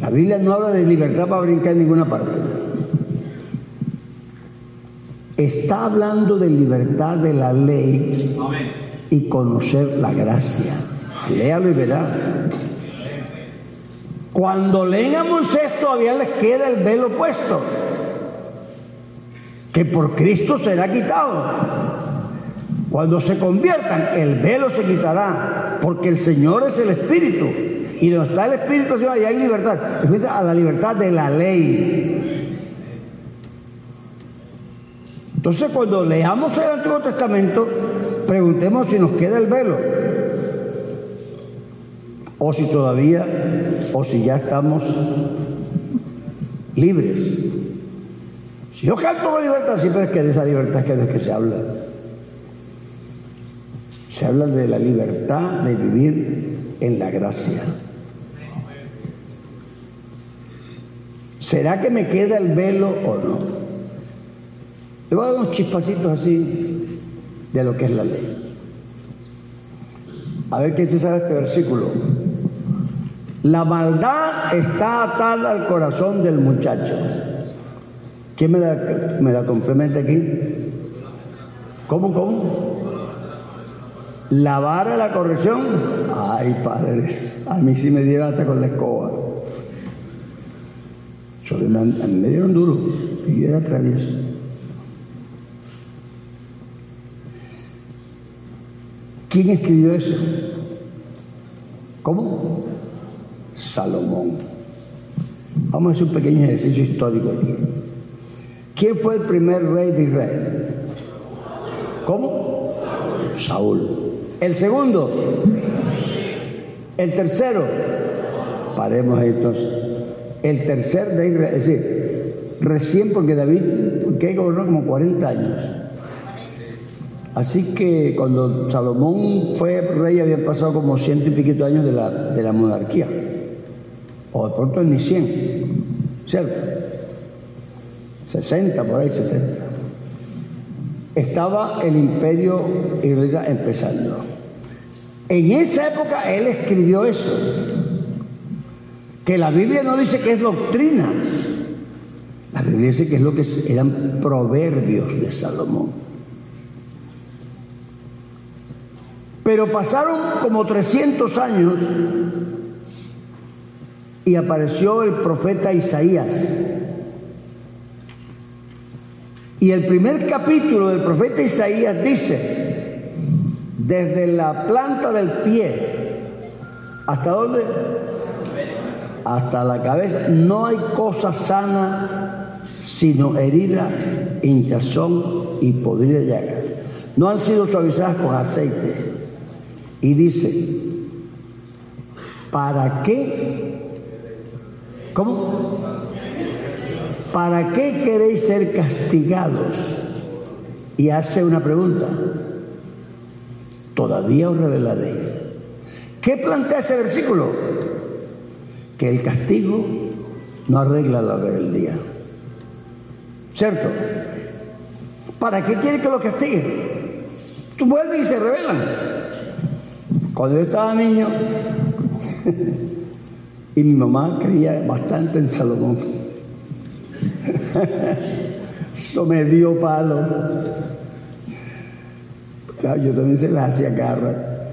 La Biblia no habla de libertad para brincar en ninguna parte. Está hablando de libertad de la ley y conocer la gracia. Léalo y verá. Cuando leen a Moisés todavía les queda el velo puesto, que por Cristo será quitado. Cuando se conviertan, el velo se quitará, porque el Señor es el Espíritu. Y donde está el Espíritu, allá hay libertad. A la libertad de la ley. Entonces, cuando leamos el Antiguo Testamento, preguntemos si nos queda el velo o si todavía, o si ya estamos libres. Si yo canto con libertad, siempre es que de esa libertad que de que se habla. Se habla de la libertad de vivir en la gracia. ¿Será que me queda el velo o no? Le voy a dar unos chispacitos así de lo que es la ley. A ver qué se sabe este versículo. La maldad está atada al corazón del muchacho. ¿Quién me la, me complementa aquí? ¿Cómo, cómo? La vara de la corrección. Ay, padre, a mí sí me dieron hasta con la escoba. Me dieron duro y era travieso. ¿Quién escribió eso? ¿Cómo? Salomón. Vamos a hacer un pequeño ejercicio histórico aquí. ¿Quién fue el primer rey de Israel? ¿Cómo? Saúl. El segundo. El tercero. Paremos entonces. El tercer de Israel. Es decir, recién porque David, que gobernó como 40 años. Así que cuando Salomón fue rey habían pasado como ciento y piquito años de la, de la monarquía. O de pronto ni 100, ¿cierto? 60, por ahí 70. Estaba el imperio israelita empezando. En esa época él escribió eso. Que la Biblia no dice que es doctrina. La Biblia dice que es lo que eran proverbios de Salomón. Pero pasaron como 300 años y apareció el profeta Isaías. Y el primer capítulo del profeta Isaías dice, desde la planta del pie, ¿hasta dónde? Hasta la cabeza. No hay cosa sana sino herida, hinchazón y podrida llaga. No han sido suavizadas con aceite y dice, ¿para qué? ¿Cómo? ¿Para qué queréis ser castigados? Y hace una pregunta. Todavía os revelaréis. ¿Qué plantea ese versículo? Que el castigo no arregla la rebeldía. ¿Cierto? ¿Para qué quiere que lo castiguen? Tú vuelves y se rebelan. Cuando yo estaba niño, y mi mamá creía bastante en Salomón. Eso me dio palo. Claro, yo también se la hacía garra.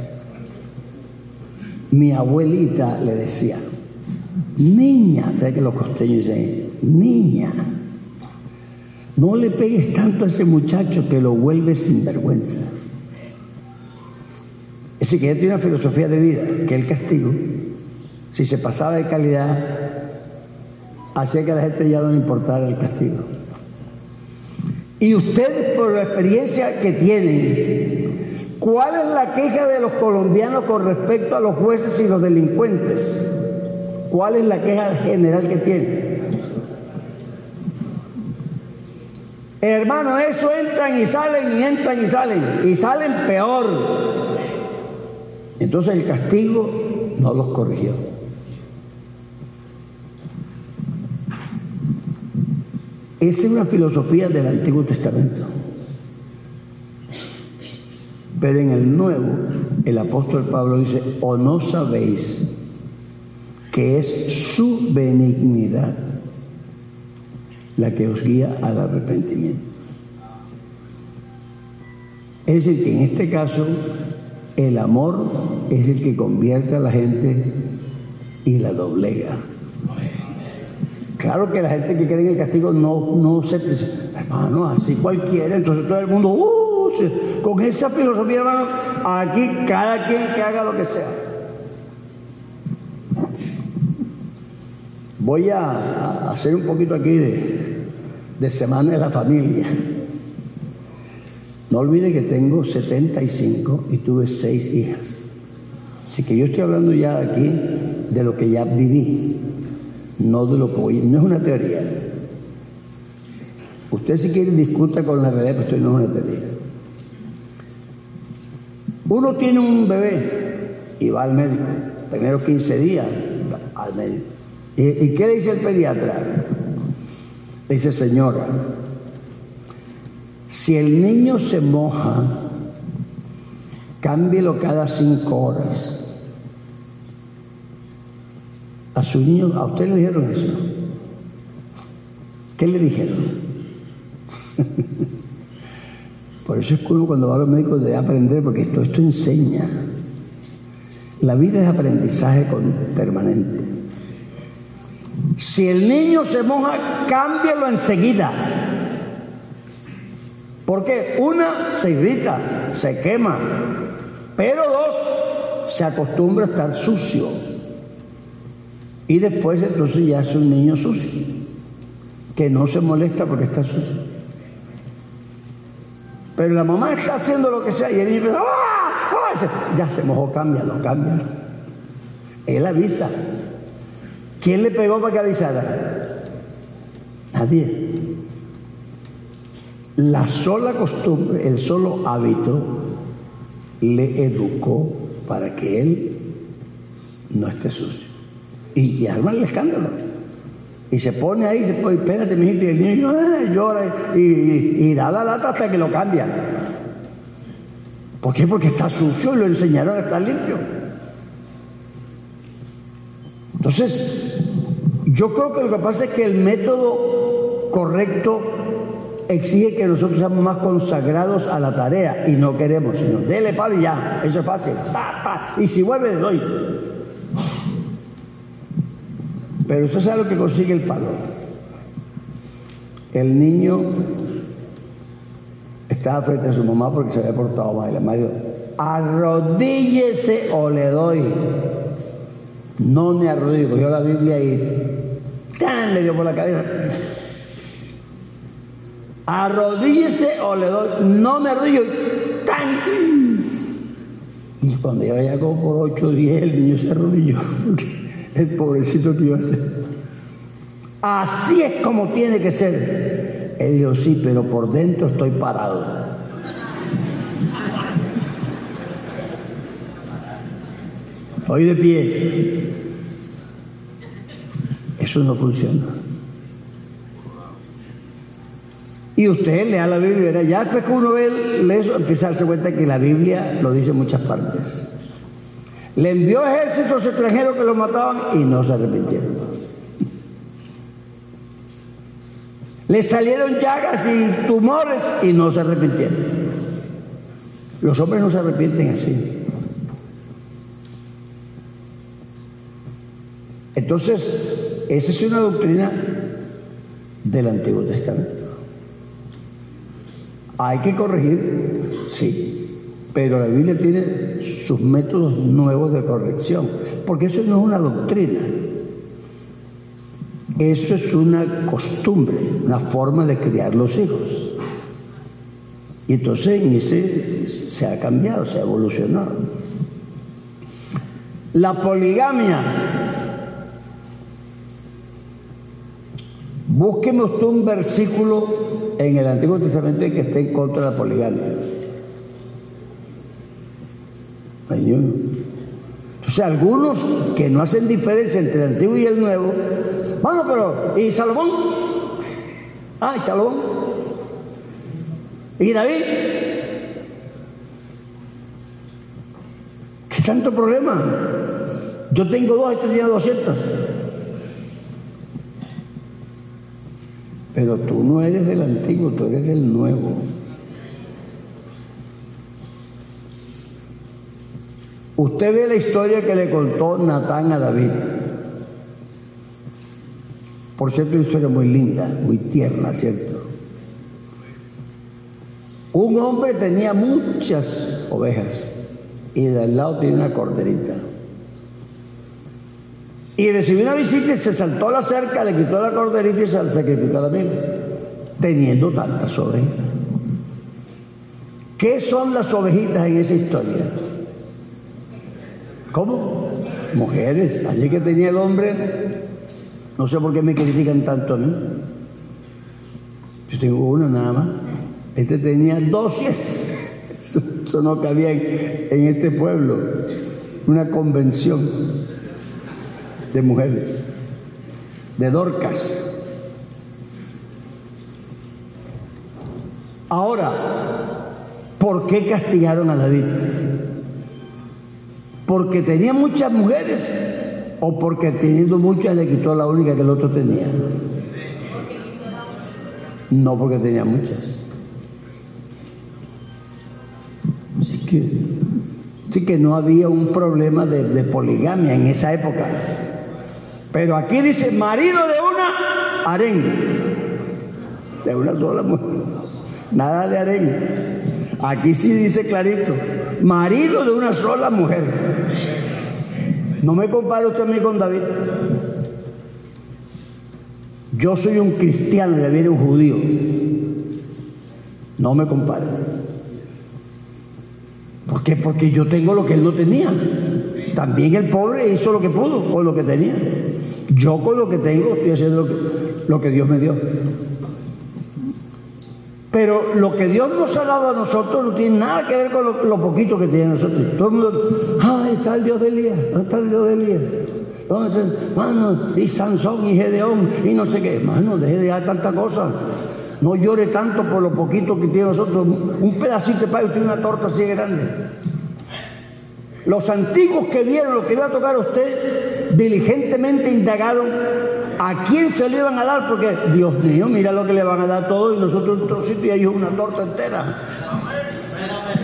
Mi abuelita le decía, niña, ¿sabes que los costeños dicen? Niña, no le pegues tanto a ese muchacho que lo vuelve sinvergüenza. Es decir, que ella tiene una filosofía de vida, que el castigo, si se pasaba de calidad, hacía que la gente ya no importara el castigo. Y ustedes, por la experiencia que tienen, ¿cuál es la queja de los colombianos con respecto a los jueces y los delincuentes? ¿Cuál es la queja general que tienen? Hermano, eso entran y salen y entran y salen y salen peor. Entonces el castigo no los corrigió. Esa es una filosofía del Antiguo Testamento. Pero en el Nuevo, el apóstol Pablo dice, o no sabéis que es su benignidad la que os guía al arrepentimiento. Es decir, que en este caso el amor es el que convierte a la gente y la doblega. Claro que la gente que cree en el castigo no, no se... Hermano, así cualquiera, entonces todo el mundo, uh, con esa filosofía, hermano, aquí cada quien que haga lo que sea. Voy a hacer un poquito aquí de, de Semana de la Familia. No olvide que tengo 75 y tuve seis hijas. Así que yo estoy hablando ya aquí de lo que ya viví, no de lo que voy. No es una teoría. Usted si quiere discuta con la realidad, pero esto no es una teoría. Uno tiene un bebé y va al médico, primero 15 días al médico. ¿Y, qué le dice el pediatra? Le dice, señora, si el niño se moja, cámbielo cada cinco horas. A su niño, a usted le dijeron eso. ¿Qué le dijeron? Por eso es que cuando va a los médicos debe aprender, porque esto, esto enseña. La vida es aprendizaje permanente. Si el niño se moja, cámbialo enseguida. Porque una se irrita, se quema, pero dos se acostumbra a estar sucio. Y después entonces ya es un niño sucio, que no se molesta porque está sucio. Pero la mamá está haciendo lo que sea y el niño ¡Ah! ¡Ah! ya se mojó, cámbialo, cámbialo. Él avisa. ¿Quién le pegó para que avisara? Nadie. La sola costumbre, el solo hábito, le educó para que él no esté sucio. Y, y arma el escándalo. Y se pone ahí, se pone, espérate, mi y el niño llora y, da la lata hasta que lo cambia. ¿Por qué? Porque está sucio y lo enseñaron a estar limpio. Entonces, yo creo que lo que pasa es que el método correcto exige que nosotros seamos más consagrados a la tarea y no queremos, sino dele palo y ya, eso es fácil. Y si vuelve, le doy. Pero usted sabe lo que consigue el palo. El niño estaba frente a su mamá porque se había portado mal. La mamá dijo, arrodíllese o le doy. No me arrodillo. Cogió la Biblia y ¡tan! le dio por la cabeza. Arrodíllese o le doy. No me arrodillo. ¡tan! Y cuando ya como por 8 o 10, el niño se arrodilló el pobrecito que iba a ser. Así es como tiene que ser. Él dijo, sí, pero por dentro estoy parado. Hoy de pie. Eso no funciona. Y usted lea la Biblia, ya después que uno ve, eso, empieza a darse cuenta que la Biblia lo dice en muchas partes. Le envió ejércitos extranjeros que lo mataban y no se arrepintieron. Le salieron llagas y tumores y no se arrepintieron. Los hombres no se arrepienten así. Entonces, esa es una doctrina del Antiguo Testamento. Hay que corregir, sí, pero la Biblia tiene sus métodos nuevos de corrección, porque eso no es una doctrina, eso es una costumbre, una forma de criar los hijos. Y entonces en ese se ha cambiado, se ha evolucionado. La poligamia. Búsqueme usted un versículo en el Antiguo Testamento que esté en contra de la poligamia. Entonces algunos que no hacen diferencia entre el antiguo y el nuevo, bueno, pero ¿y Salomón? Ah, ¿y Salomón? ¿Y David? ¿Qué tanto problema? Yo tengo dos, este tenía doscientas. Pero tú no eres del antiguo, tú eres del nuevo. Usted ve la historia que le contó Natán a David. Por cierto, una historia muy linda, muy tierna, ¿cierto? Un hombre tenía muchas ovejas y de al lado tenía una corderita. Y recibió una visita y se saltó la cerca, le quitó la corderita y se sacrificó a David, teniendo tantas ovejas. ¿Qué son las ovejitas en esa historia? ¿Cómo? Mujeres. Allí que tenía el hombre, no sé por qué me critican tanto a mí. Yo tengo una nada más. Este tenía dos Eso no cabía en este pueblo. Una convención de mujeres, de Dorcas. Ahora, ¿por qué castigaron a David? ¿Porque tenía muchas mujeres o porque teniendo muchas le quitó la única que el otro tenía? No porque tenía muchas. Así que, que no había un problema de, de poligamia en esa época. Pero aquí dice marido de una harén, de una sola mujer. Nada de harén. Aquí sí dice clarito, marido de una sola mujer. No me compare usted a mí con David. Yo soy un cristiano y David era un judío. No me compare. ¿Por qué? Porque yo tengo lo que él no tenía. También el pobre hizo lo que pudo con lo que tenía. Yo con lo que tengo estoy haciendo lo que Dios me dio. Pero lo que Dios nos ha dado a nosotros no tiene nada que ver con lo, lo poquito que tiene nosotros. Todo el mundo, ay, está el Dios de Elías, ¿dónde está el Dios de Elías? Mano, y Sansón y Gedeón y no sé qué. Mano, deje de dar tanta cosa. No llore tanto por lo poquito que tiene nosotros. Un pedacito de pan y tiene una torta así grande. Los antiguos que vieron lo que iba a tocar a usted, diligentemente indagaron a quién se le iban a dar, porque Dios mío, mira lo que le van a dar todo y nosotros un trocito y ellos una torta entera.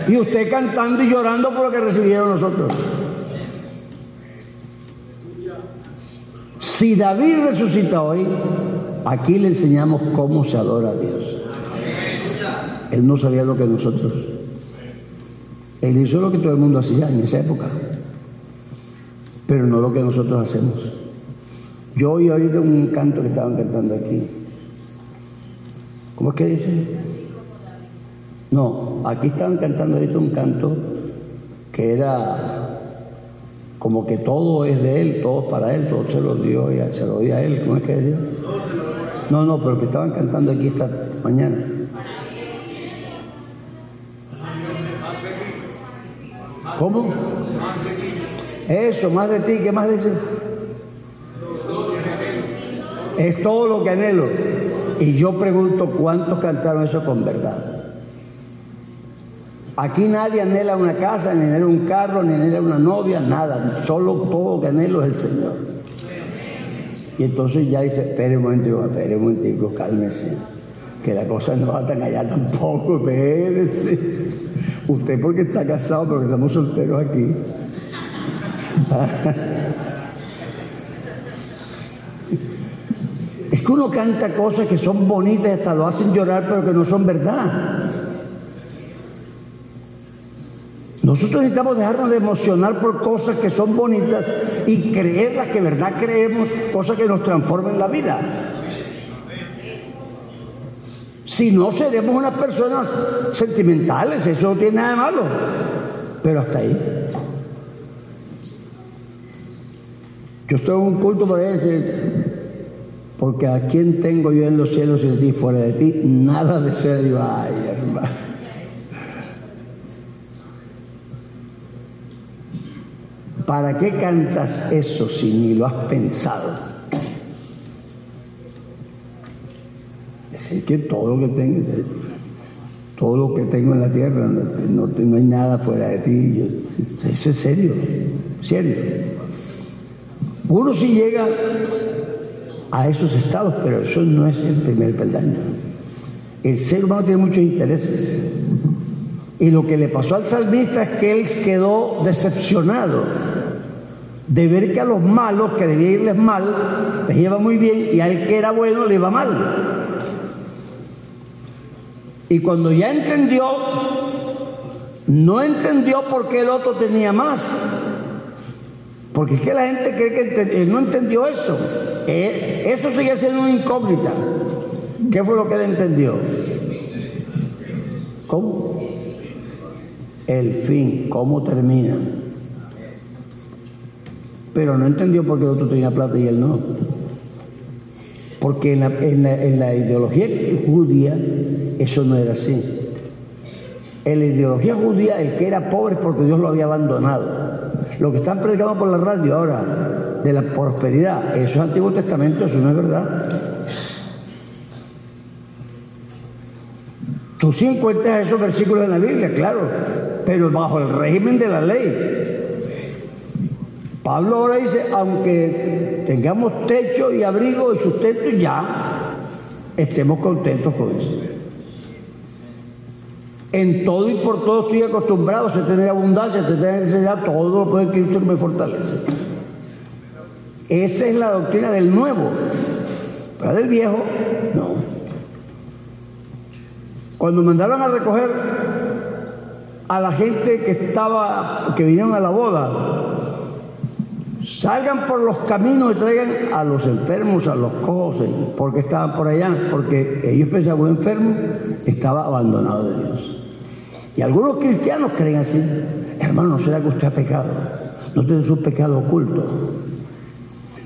Y usted cantando y llorando por lo que recibieron nosotros. Si David resucita hoy, aquí le enseñamos cómo se adora a Dios. Él no sabía lo que nosotros. Él hizo lo que todo el mundo hacía en esa época, pero no lo que nosotros hacemos. Yo oí ahorita un canto que estaban cantando aquí. ¿Cómo es que dice? No, aquí estaban cantando ahorita un canto que era como que todo es de él, todo para él, todo se lo dio y se lo dio a él. ¿Cómo es que decía? No, no, pero que estaban cantando aquí esta mañana. ¿Cómo? Eso, más de ti, ¿qué más dice? Es todo lo que anhelo. Y yo pregunto cuántos cantaron eso con verdad. Aquí nadie anhela una casa, ni anhela un carro, ni anhela una novia, nada. Solo todo lo que anhelo es el Señor. Y entonces ya dice, espere un momento, espere un momentico, cálmese. Que la cosa no va tan allá tampoco, espérese. Usted porque está casado, porque estamos solteros aquí. que uno canta cosas que son bonitas y hasta lo hacen llorar, pero que no son verdad. Nosotros necesitamos dejarnos de emocionar por cosas que son bonitas y creer las que verdad creemos, cosas que nos transformen la vida. Si no, seremos unas personas sentimentales, eso no tiene nada de malo. Pero hasta ahí. Yo estoy en un culto por ahí, porque a quién tengo yo en los cielos y ti, fuera de ti, nada de serio. Ay, hermano. ¿Para qué cantas eso si ni lo has pensado? Decir que todo lo que tengo, todo lo que tengo en la tierra, no, hay nada fuera de ti. Eso es serio, serio. Uno sí llega a esos estados, pero eso no es el primer peldaño. El ser humano tiene muchos intereses. Y lo que le pasó al salmista es que él quedó decepcionado de ver que a los malos, que debía irles mal, les iba muy bien, y a él que era bueno le iba mal. Y cuando ya entendió, no entendió por qué el otro tenía más. Porque es que la gente cree que él no entendió eso. Eso sigue siendo una incógnita. ¿Qué fue lo que él entendió? ¿Cómo? El fin, cómo termina. Pero no entendió por qué el otro tenía plata y él no. Porque en la, en la, en la ideología judía eso no era así. En la ideología judía, el que era pobre es porque Dios lo había abandonado. Lo que están predicando por la radio ahora de la prosperidad, eso es Antiguo Testamento, eso no es verdad. Tú sí encuentras esos versículos en la Biblia, claro, pero bajo el régimen de la ley. Pablo ahora dice, aunque tengamos techo y abrigo y sustento, ya estemos contentos con eso. En todo y por todo estoy acostumbrado a tener abundancia, a tener necesidad, todo lo puede Cristo me fortalece. Esa es la doctrina del nuevo. Pero del viejo, no. Cuando mandaron a recoger a la gente que estaba, que vinieron a la boda, salgan por los caminos y traigan a los enfermos, a los cojos, porque estaban por allá, porque ellos pensaban que un enfermo estaba abandonado de Dios. Y algunos cristianos creen así. Hermano, ¿no será que usted ha pecado? No tiene su pecado oculto.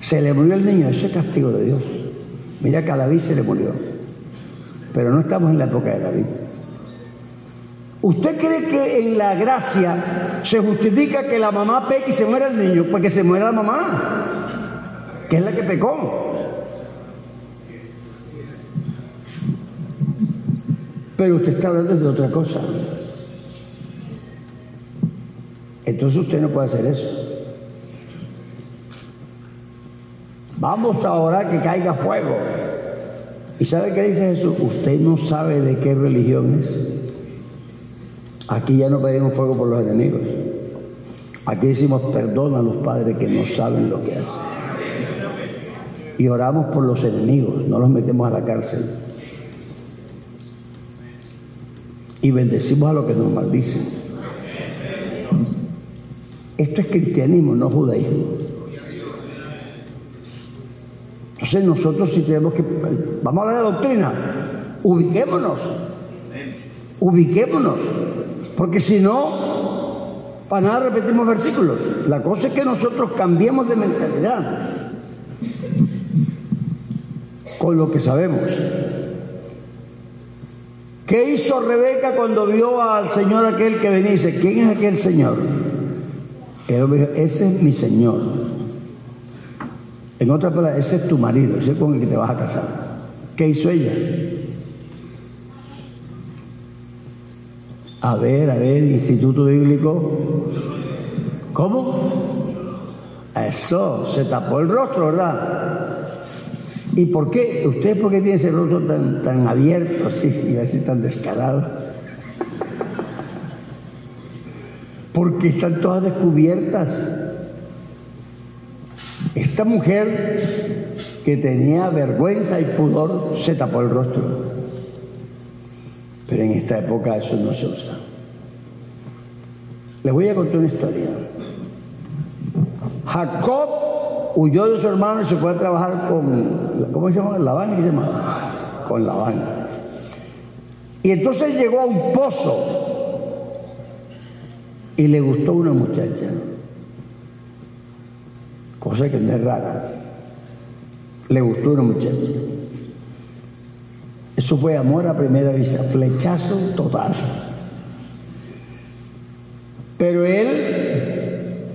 Se le murió el niño, ese es castigo de Dios. Mira que a David se le murió. Pero no estamos en la época de David. ¿Usted cree que en la gracia se justifica que la mamá peque y se muera el niño? Pues que se muera la mamá, que es la que pecó. Pero usted está hablando de otra cosa. Entonces usted no puede hacer eso. Vamos a orar que caiga fuego. ¿Y sabe qué dice Jesús? Usted no sabe de qué religión es. Aquí ya no pedimos fuego por los enemigos. Aquí decimos perdón a los padres que no saben lo que hacen. Y oramos por los enemigos, no los metemos a la cárcel. Y bendecimos a los que nos maldicen. Esto es cristianismo, no judaísmo. Entonces nosotros si tenemos que... Vamos a hablar de doctrina. Ubiquémonos. Ubiquémonos. Porque si no, para nada repetimos versículos. La cosa es que nosotros cambiemos de mentalidad con lo que sabemos. ¿Qué hizo Rebeca cuando vio al Señor aquel que venía? Dice, ¿quién es aquel Señor? Ese es mi Señor. En otras palabras, ese es tu marido, ese es con el que te vas a casar. ¿Qué hizo ella? A ver, a ver, Instituto Bíblico. ¿Cómo? Eso, se tapó el rostro, ¿verdad? ¿Y por qué? ¿Usted por qué tiene ese rostro tan, tan abierto así y así tan descarado? Porque están todas descubiertas. Esta mujer que tenía vergüenza y pudor se tapó el rostro. Pero en esta época eso no se usa. Les voy a contar una historia. Jacob huyó de su hermano y se fue a trabajar con, ¿cómo se llama? Labán, ¿qué se llama? Con Labán. Y entonces llegó a un pozo y le gustó una muchacha, cosa que no es rara, le gustó una muchacha. Eso fue amor a primera vista, flechazo total. Pero él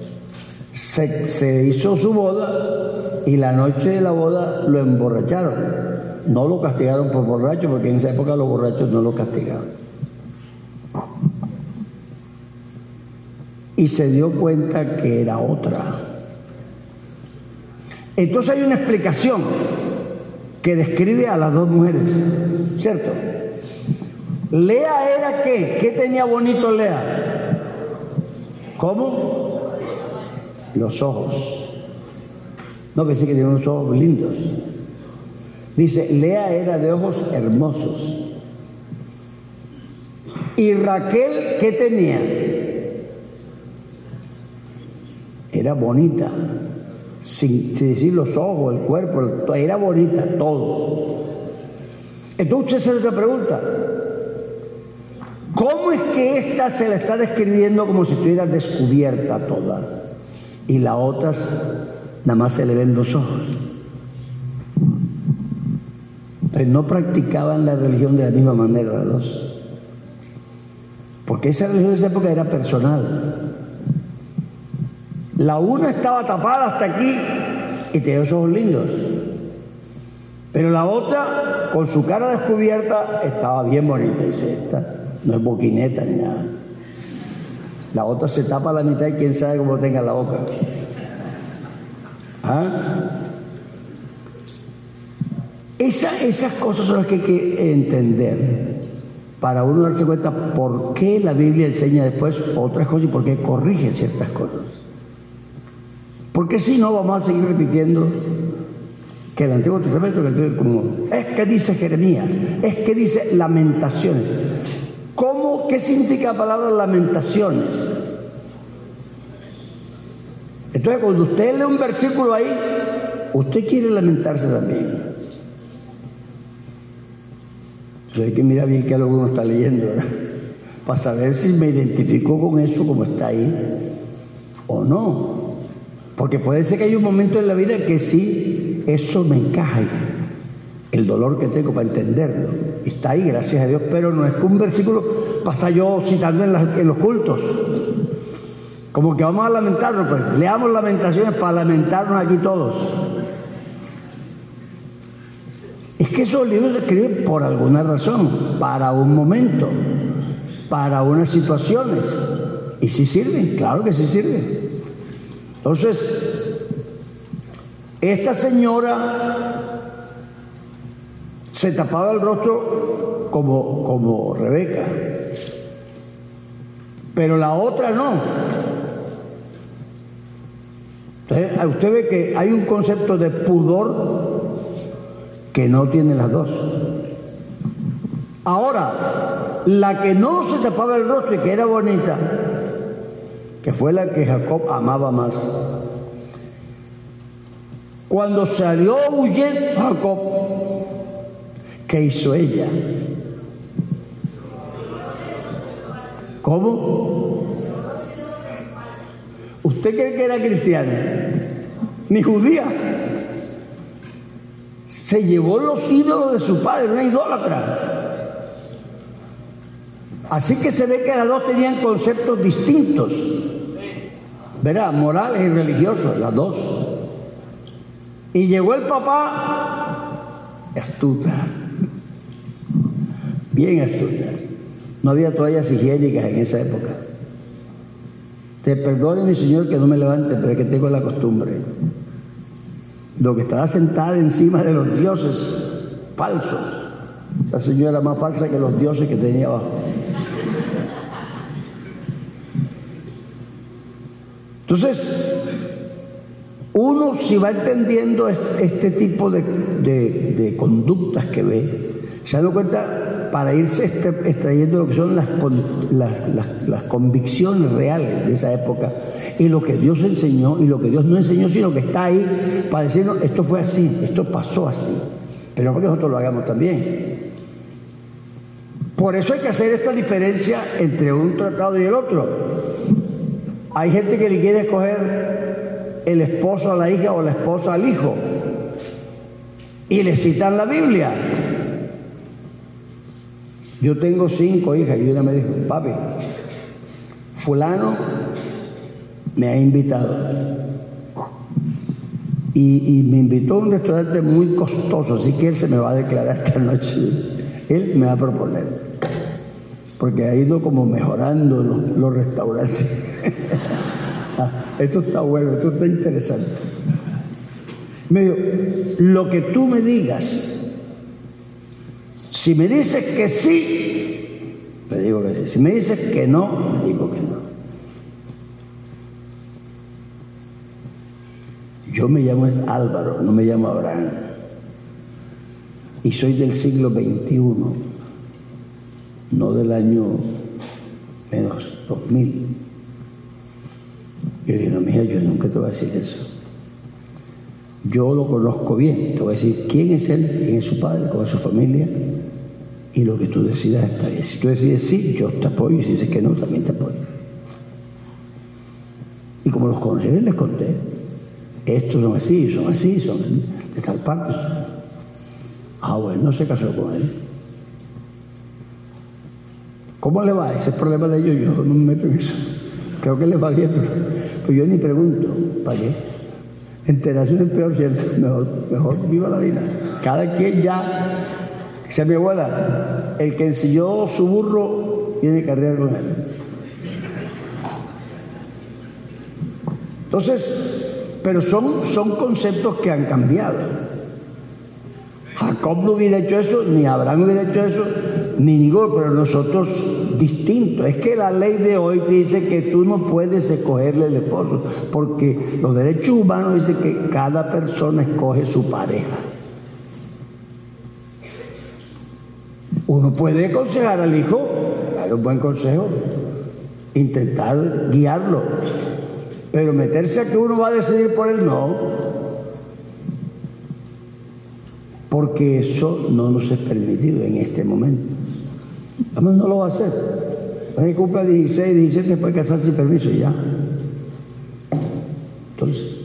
se, se, hizo su boda y la noche de la boda lo emborracharon. No lo castigaron por borracho, porque en esa época los borrachos no lo castigaban. Y se dio cuenta que era otra. Entonces hay una explicación que describe a las dos mujeres, ¿cierto? Lea era qué? ¿Qué tenía bonito Lea? ¿Cómo? Los ojos. No pensé que tenía unos ojos lindos. Dice, Lea era de ojos hermosos. ¿Y Raquel qué tenía? Era bonita, sin, decir los ojos, el cuerpo, era bonita, todo. Entonces usted se otra pregunta. ¿Cómo es que esta se la está describiendo como si estuviera descubierta toda? Y la otra nada más se le ven los ojos. no practicaban la religión de la misma manera las dos. Porque esa religión de esa época era personal. La una estaba tapada hasta aquí y tenía los ojos lindos. Pero la otra, con su cara descubierta, estaba bien bonita. Dice, esta no es boquineta ni nada. La otra se tapa la mitad y quién sabe cómo tenga la boca. ¿Ah? esas cosas son las que hay que entender para uno darse cuenta por qué la Biblia enseña después otras cosas y por qué corrige ciertas cosas. Porque si no, vamos a seguir repitiendo que el Antiguo Testamento es que dice Jeremías, es que dice lamentaciones. ¿Cómo? ¿Qué significa la palabra lamentaciones? Entonces, cuando usted lee un versículo ahí, usted quiere lamentarse también. Entonces hay que mirar bien qué es lo que uno está leyendo, Para saber si me identificó con eso como está ahí o no. Porque puede ser que hay un momento en la vida que sí, eso me encaja. El dolor que tengo para entenderlo. Está ahí, gracias a Dios, pero no es que un versículo para estar yo citando en, los cultos. Como que vamos a lamentarnos, pues leamos lamentaciones para lamentarnos aquí todos. Es que esos libros se escriben por alguna razón, para un momento, para unas situaciones. Y si sirven, claro que sí sirven. Entonces, esta señora se tapaba el rostro como, como Rebeca, pero la otra no. Entonces, usted ve que hay un concepto de pudor que no tiene las dos. Ahora, la que no se tapaba el rostro y que era bonita, que fue la que Jacob amaba más. Cuando salió huyendo Jacob, ¿qué hizo ella? ¿Cómo? ¿Usted cree que era cristiana? Ni judía. Se llevó los ídolos de su padre, una idólatra. Así que se ve que las dos tenían conceptos distintos. Verá, morales y religiosos, las dos. Y llegó el papá, astuta, bien astuta. No había toallas higiénicas en esa época. Te perdone mi Señor que no me levante, pero es que tengo la costumbre. Lo que estaba sentada encima de los dioses falsos. La señora más falsa que los dioses que tenía abajo. Entonces, uno si va entendiendo este tipo de, conductas que ve, se da cuenta para irse extrayendo lo que son las, las, convicciones reales de esa época y lo que Dios enseñó y lo que Dios no enseñó, sino que está ahí para decirnos, esto fue así, esto pasó así, pero no que nosotros lo hagamos también. Por eso hay que hacer esta diferencia entre un tratado y el otro. Hay gente que le quiere escoger el esposo a la hija o la esposa al hijo. Y le citan la Biblia. Yo tengo cinco hijas y una me dijo, papi, fulano me ha invitado. Y, y, me invitó a un restaurante muy costoso, así que él se me va a declarar esta noche. Él me va a proponer porque ha ido como mejorando los, restaurantes. Ah, esto está bueno, esto está interesante. Me lo que tú me digas, si me dices que sí, le digo que sí. Si me dices que no, le digo que no. Yo me llamo Álvaro, no me llamo Abraham. Y soy del siglo XXI no del año menos 2000. Yo digo, mira, yo nunca te voy a decir eso. Yo lo conozco bien, te voy a decir quién es él, quién es su padre, cómo es su familia, y lo que tú decidas está bien. Si tú decides sí, yo te apoyo, y si dices que no, también te apoyo. Y como los conocí, les conté, estos son así, son así, son de tal parte. Ah, bueno, no se casó con él. ¿Cómo le va? Ese es problema de ellos, yo no me meto en eso. Creo que les va bien, pero, yo ni pregunto, ¿para qué? Enterarse es peor, ¿cierto? Mejor, mejor viva la vida. Cada quien ya, sea mi abuela, el que ensilló su burro tiene arreglar con él. Entonces, pero son, son conceptos que han cambiado. Jacob no hubiera hecho eso, ni Abraham hubiera hecho eso, ni ninguno, pero nosotros distinto. Es que la ley de hoy dice que tú no puedes escogerle el esposo, porque los derechos humanos dicen que cada persona escoge su pareja. Uno puede aconsejar al hijo, dar un buen consejo, intentar guiarlo, pero meterse a que uno va a decidir por él, no. Porque eso no nos es permitido en este momento. Además no lo va a hacer. Cuando cumpla 16, 17 puede casarse sin permiso ya. Entonces,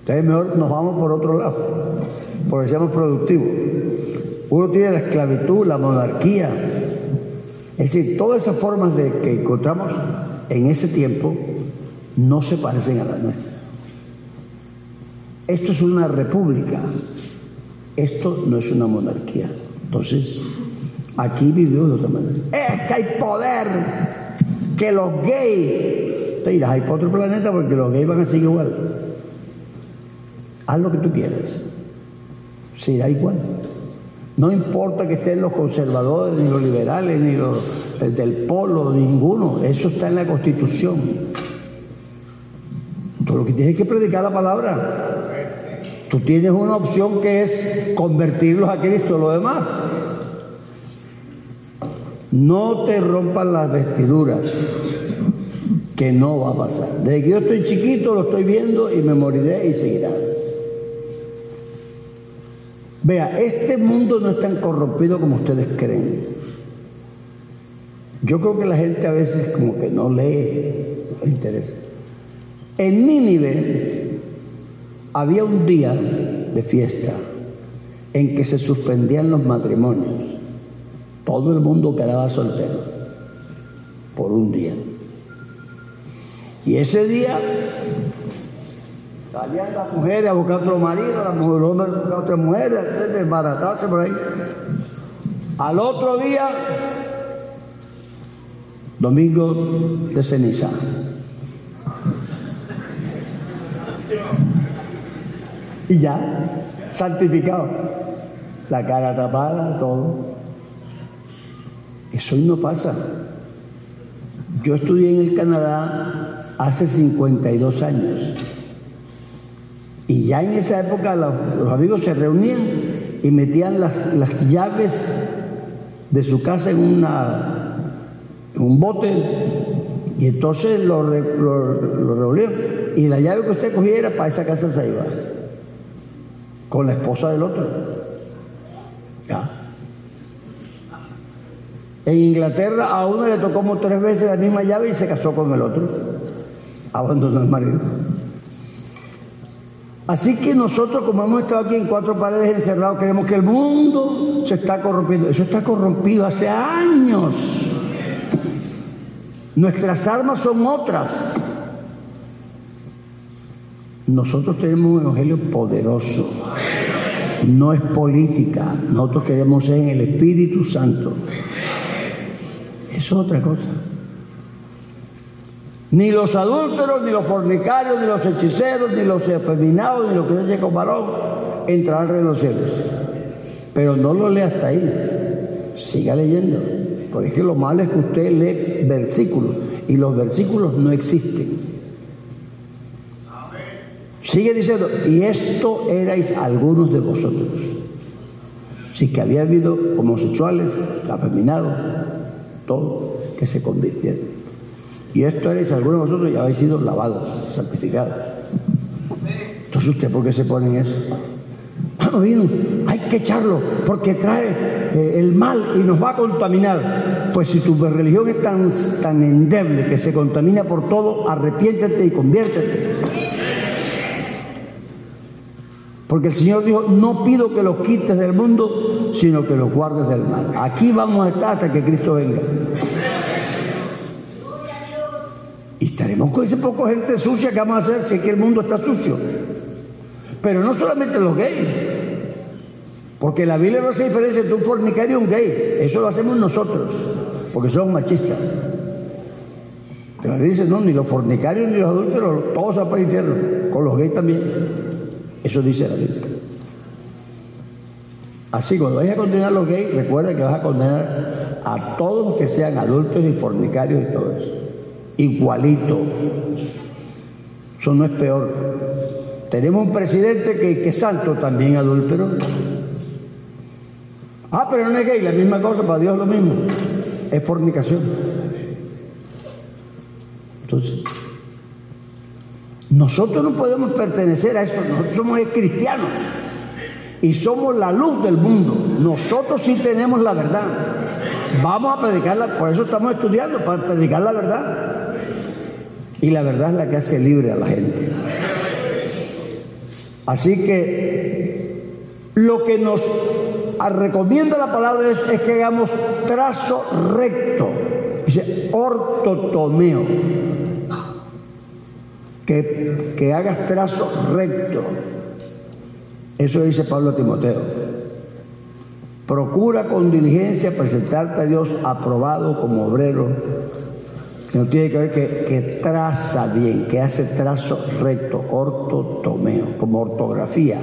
entonces mejor nos vamos por otro lado, porque seamos productivos. Uno tiene la esclavitud, la monarquía. Es decir, todas esas formas de que encontramos en ese tiempo no se parecen a las nuestras. Esto es una república, esto no es una monarquía. Entonces, Aquí vivimos de otra manera. Es que hay poder que los gays. Te irás a por otro planeta porque los gays van a seguir igual. Haz lo que tú quieras. Da igual. No importa que estén los conservadores, ni los liberales, ni los del polo, ninguno. Eso está en la Constitución. Tú lo que tienes que predicar la palabra. Tú tienes una opción que es convertirlos a Cristo. Lo demás no te rompan las vestiduras, que no va a pasar. Desde que yo estoy chiquito lo estoy viendo y me moriré y seguirá. Vea, este mundo no es tan corrompido como ustedes creen. Yo creo que la gente a veces como que no lee, no le interesa. En Nínive había un día de fiesta en que se suspendían los matrimonios. Todo el mundo quedaba soltero por un día. Y ese día salían las mujeres a buscar otro marido, las mujeres a buscar otra mujer, desbaratarse por ahí. Al otro día, domingo de ceniza. Y ya, santificado. La cara tapada, todo. Eso no pasa. Yo estudié en el Canadá hace 52 años. Y ya en esa época los, amigos se reunían y metían las, llaves de su casa en, una, un bote y entonces lo, lo. Y la llave que usted cogiera para esa casa se iba. Con la esposa del otro. En Inglaterra a uno le tocó como tres veces la misma llave y se casó con el otro. Abandonó el marido. Así que nosotros, como hemos estado aquí en cuatro paredes encerrados, creemos que el mundo se está corrompiendo. Eso está corrompido hace años. Nuestras armas son otras. Nosotros tenemos un evangelio poderoso. No es política. Nosotros queremos en el Espíritu Santo es otra cosa. Ni los adúlteros, ni los fornicarios, ni los hechiceros, ni los efeminados, ni los que se con varón entrarán en los cielos. Pero no lo lea hasta ahí. Siga leyendo. Porque es que lo malo es que usted lee versículos y los versículos no existen. Sigue diciendo, y esto erais algunos de vosotros. Sí que había habido homosexuales, afeminados, todo que se convirtiera. Y esto es, algunos de vosotros ya habéis sido lavados, santificados. Entonces usted, ¿por qué se pone en eso? Ah, vino, hay que echarlo porque trae eh, el mal y nos va a contaminar. Pues si tu religión es tan, tan endeble que se contamina por todo, arrepiéntete y conviértete. Porque el Señor dijo, no pido que los quites del mundo, sino que los guardes del mal. Aquí vamos a estar hasta que Cristo venga. Y estaremos con ese poco gente sucia que vamos a hacer si es que el mundo está sucio. Pero no solamente los gays. Porque la Biblia no hace diferencia entre un fornicario y un gay. Eso lo hacemos nosotros, porque somos machistas. Pero dice, no, ni los fornicarios ni los adúlteros, todos van para el infierno. Con los gays también. Eso dice la Biblia. Así, cuando vayas a condenar a los gays, recuerda que vas a condenar a todos los que sean adultos y fornicarios y todo eso. Igualito. Eso no es peor. Tenemos un presidente que, es santo, también adúltero. Ah, pero no es gay, la misma cosa, para Dios lo mismo. Es fornicación. Entonces, nosotros no podemos pertenecer a eso, nosotros somos cristianos y somos la luz del mundo. Nosotros sí tenemos la verdad. Vamos a predicarla, por eso estamos estudiando, para predicar la verdad. Y la verdad es la que hace libre a la gente. Así que lo que nos recomienda la palabra es, que hagamos trazo recto. Dice ortotomeo. Que, que hagas trazo recto. Eso dice Pablo a Timoteo. Procura con diligencia presentarte a Dios aprobado como obrero, que no tiene que ver que, que traza bien, que hace trazo recto, ortotomeo, como ortografía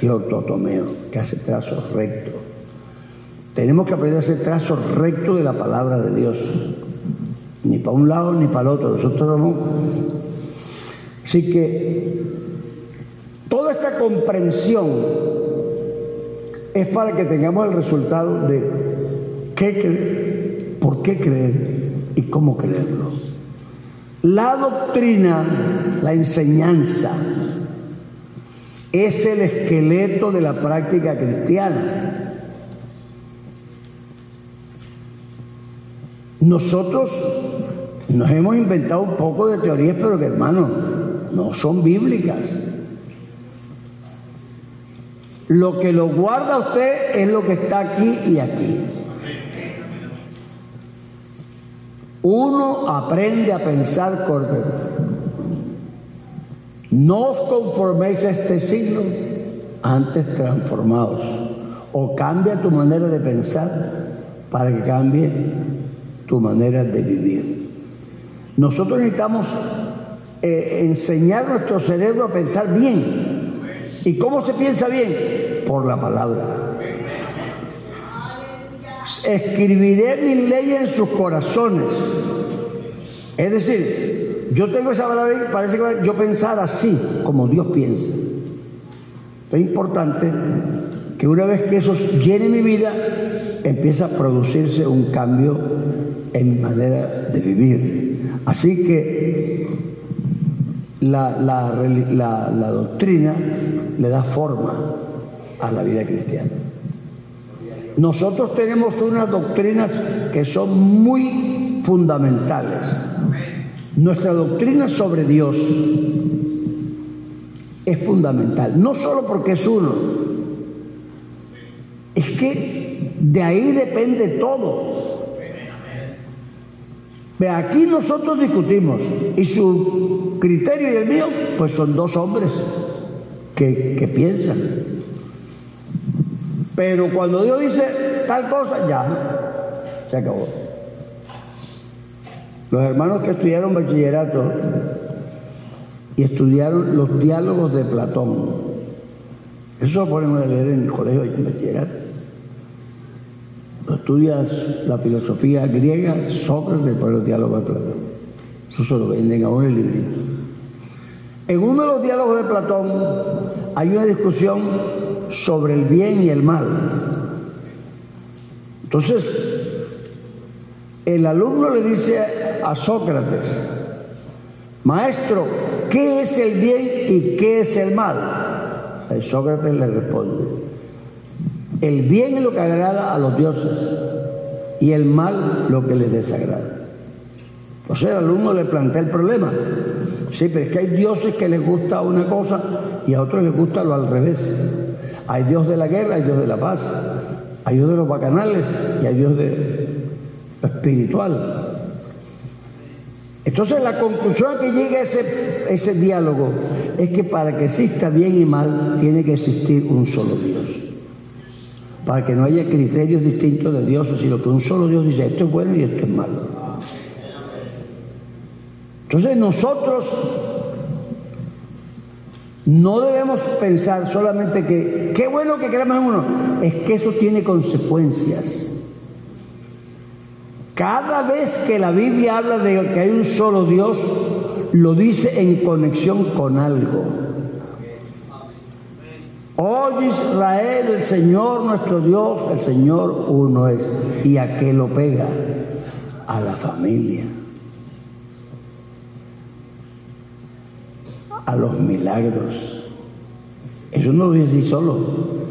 y ortotomeo, que hace trazo recto. Tenemos que aprender a hacer trazo recto de la palabra de Dios. Ni para un lado ni para el otro. Nosotros no. Así que toda esta comprensión es para que tengamos el resultado de qué por qué creer y cómo creerlo. La doctrina, la enseñanza, es el esqueleto de la práctica cristiana. Nosotros nos hemos inventado un poco de teorías, pero que hermano, no son bíblicas. Lo que lo guarda usted es lo que está aquí y aquí. Uno aprende a pensar correcto. No os conforméis a este siglo, antes transformados. O cambia tu manera de pensar para que cambie tu manera de vivir. Nosotros necesitamos eh, enseñar nuestro cerebro a pensar bien. ¿Y cómo se piensa bien? Por la palabra. Escribiré mi ley en sus corazones. Es decir, yo tengo esa palabra y parece que yo pensar así, como Dios piensa. Es importante que una vez que eso llene mi vida, empieza a producirse un cambio en mi manera de vivir. Así que la, la doctrina le da forma a la vida cristiana. Nosotros tenemos unas doctrinas que son muy fundamentales nuestra doctrina sobre Dios es fundamental, no solo porque es uno, es que de ahí depende todo. Aquí nosotros discutimos y su criterio y el mío, pues son dos hombres que, que piensan. Pero cuando Dios dice tal cosa, ya, se acabó. Los hermanos que estudiaron bachillerato y estudiaron los diálogos de Platón, eso lo ponemos a leer en el colegio de bachillerato. Estudias la filosofía griega, Sócrates, por los diálogos de Platón. Eso se lo venden en el librito. En uno de los diálogos de Platón hay una discusión sobre el bien y el mal. Entonces, el alumno le dice a Sócrates, maestro, ¿qué es el bien y qué es el mal? El Sócrates le responde, el bien es lo que agrada a los dioses y el mal lo que les desagrada. O sea, el alumno le plantea el problema. Sí, pero es que hay dioses que les gusta una cosa y a otros les gusta lo al revés. Hay Dios de la guerra, hay Dios de la paz, hay Dios de los bacanales y hay Dios de espiritual. Entonces la conclusión a que llega ese, ese diálogo es que para que exista bien y mal tiene que existir un solo Dios. Para que no haya criterios distintos de Dios, sino que un solo Dios dice esto es bueno y esto es malo. Entonces nosotros no debemos pensar solamente que qué bueno que creamos en uno, es que eso tiene consecuencias. Cada vez que la Biblia habla de que hay un solo Dios, lo dice en conexión con algo. Oye Israel, el Señor nuestro Dios, el Señor uno es. ¿Y a qué lo pega? A la familia. A los milagros. Eso no lo dice solo.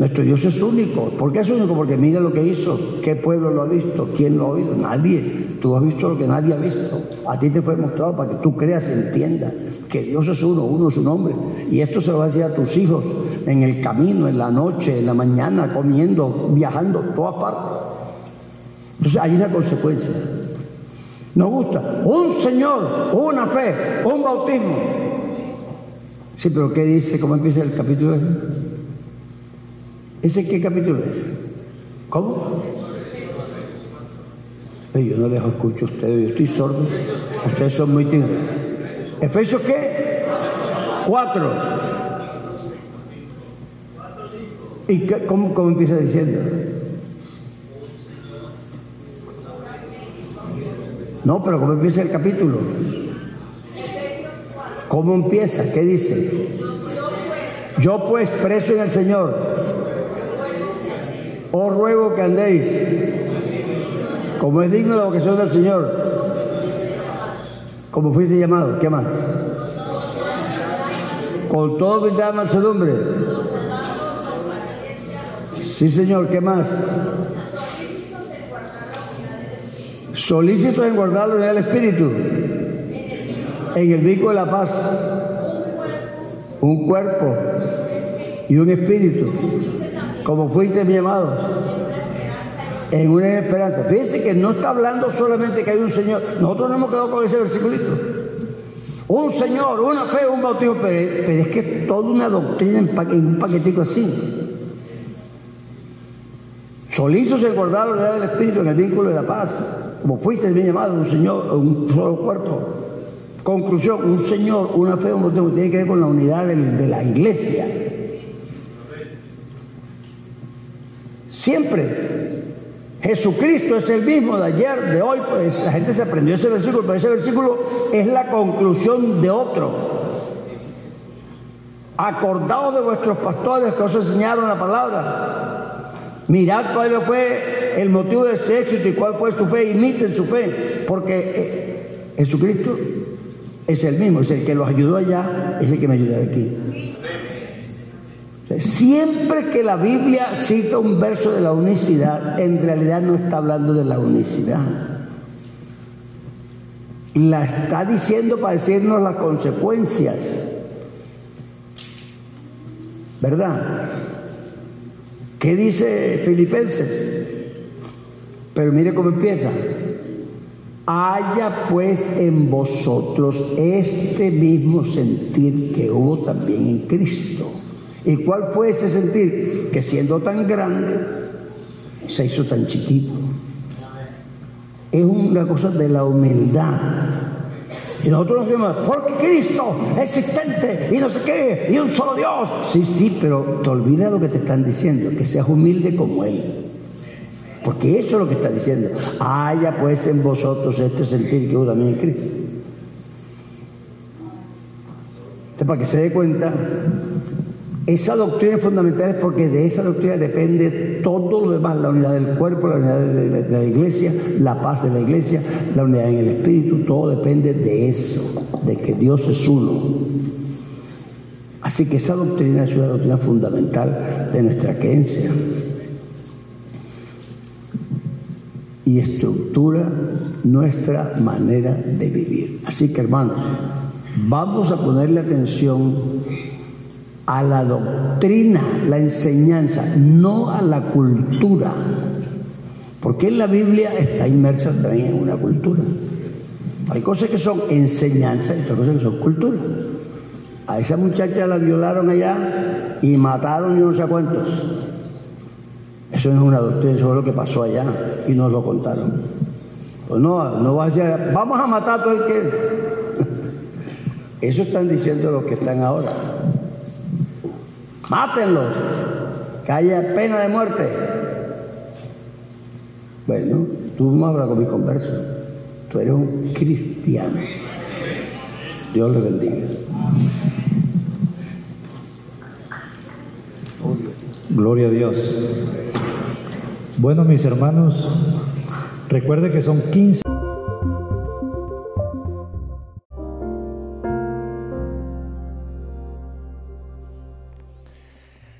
Nuestro Dios es único. ¿Por qué es único? Porque mira lo que hizo. ¿Qué pueblo lo ha visto? ¿Quién lo ha oído? Nadie. Tú has visto lo que nadie ha visto. A ti te fue mostrado para que tú creas entiendas que Dios es uno, uno es un hombre. Y esto se lo va a decir a tus hijos en el camino, en la noche, en la mañana, comiendo, viajando, todas partes. Entonces hay una consecuencia. Nos gusta un Señor, una fe, un bautismo. Sí, pero ¿qué dice? ¿Cómo empieza el capítulo? ¿Ese qué capítulo es? ¿Cómo? Yo no les escucho a ustedes, yo estoy sordo. Ustedes son muy tímidos. ¿Efesios qué? Cuatro. ¿Y qué, cómo, cómo empieza diciendo? No, pero ¿cómo empieza el capítulo? ¿Cómo empieza? ¿Qué dice? Yo pues preso en el Señor os ruego que andéis como es digno la vocación del Señor, como fuiste llamado. ¿Qué más? Con todo humildad mansedumbre. Sí, Señor, ¿qué más? Solícitos en guardar la unidad del Espíritu, en el vínculo de la paz, un cuerpo y un espíritu como fuiste mi amado, en una esperanza. Fíjense que no está hablando solamente que hay un Señor. Nosotros no hemos quedado con ese versiculito. Un Señor, una fe, un bautismo, pero, es que es toda una doctrina en, un paquetico así. Solizos el guardar la unidad del Espíritu en el vínculo de la paz, como fuiste bien llamado, un Señor, un solo cuerpo. Conclusión, un Señor, una fe, un bautismo, tiene que ver con la unidad de la iglesia. Siempre. Jesucristo es el mismo de ayer, de hoy, pues la gente se aprendió ese versículo, pero ese versículo es la conclusión de otro. Acordaos de vuestros pastores que os enseñaron la palabra. Mirad cuál fue el motivo de ese éxito y cuál fue su fe, imiten su fe, porque eh, Jesucristo es el mismo, es el que los ayudó allá, es el que me ayuda aquí. Siempre que la Biblia cita un verso de la unicidad, en realidad no está hablando de la unicidad. La está diciendo para decirnos las consecuencias. ¿Verdad? ¿Qué dice Filipenses? Pero mire cómo empieza. Haya pues en vosotros este mismo sentir que hubo también en Cristo ¿Y cuál fue ese sentir? Que siendo tan grande, se hizo tan chiquito. Es una cosa de la humildad. Y nosotros nos decimos, porque Cristo existente y no sé qué, y un solo Dios. Sí, sí, pero te olvidas lo que te están diciendo, que seas humilde como Él. Porque eso es lo que está diciendo. Haya pues en vosotros este sentir que hubo también en Cristo. Entonces, para que se dé cuenta esa doctrina es fundamental porque de esa doctrina depende todo lo demás, la unidad del cuerpo, la unidad de la, iglesia, la paz de la iglesia, la unidad en el espíritu, todo depende de eso, de que Dios es uno. Así que esa doctrina es una doctrina fundamental de nuestra creencia. Y estructura nuestra manera de vivir. Así que hermanos, vamos a ponerle atención a la doctrina, la enseñanza, no a la cultura. Porque la Biblia está inmersa también en una cultura. Hay cosas que son enseñanza y otras cosas que son cultura. A esa muchacha la violaron allá y mataron y no sé cuántos. Eso no es una doctrina, eso es lo que pasó allá y nos lo contaron. Pues no, no va a decir, vamos a matar a todo el que. Eso están diciendo los que están ahora. Mátenlos, que haya pena de muerte. Bueno, tú no hablas con mi converso. Tú eres un cristiano. Dios le bendiga. Gloria a Dios. Bueno, mis hermanos, recuerde que son 15.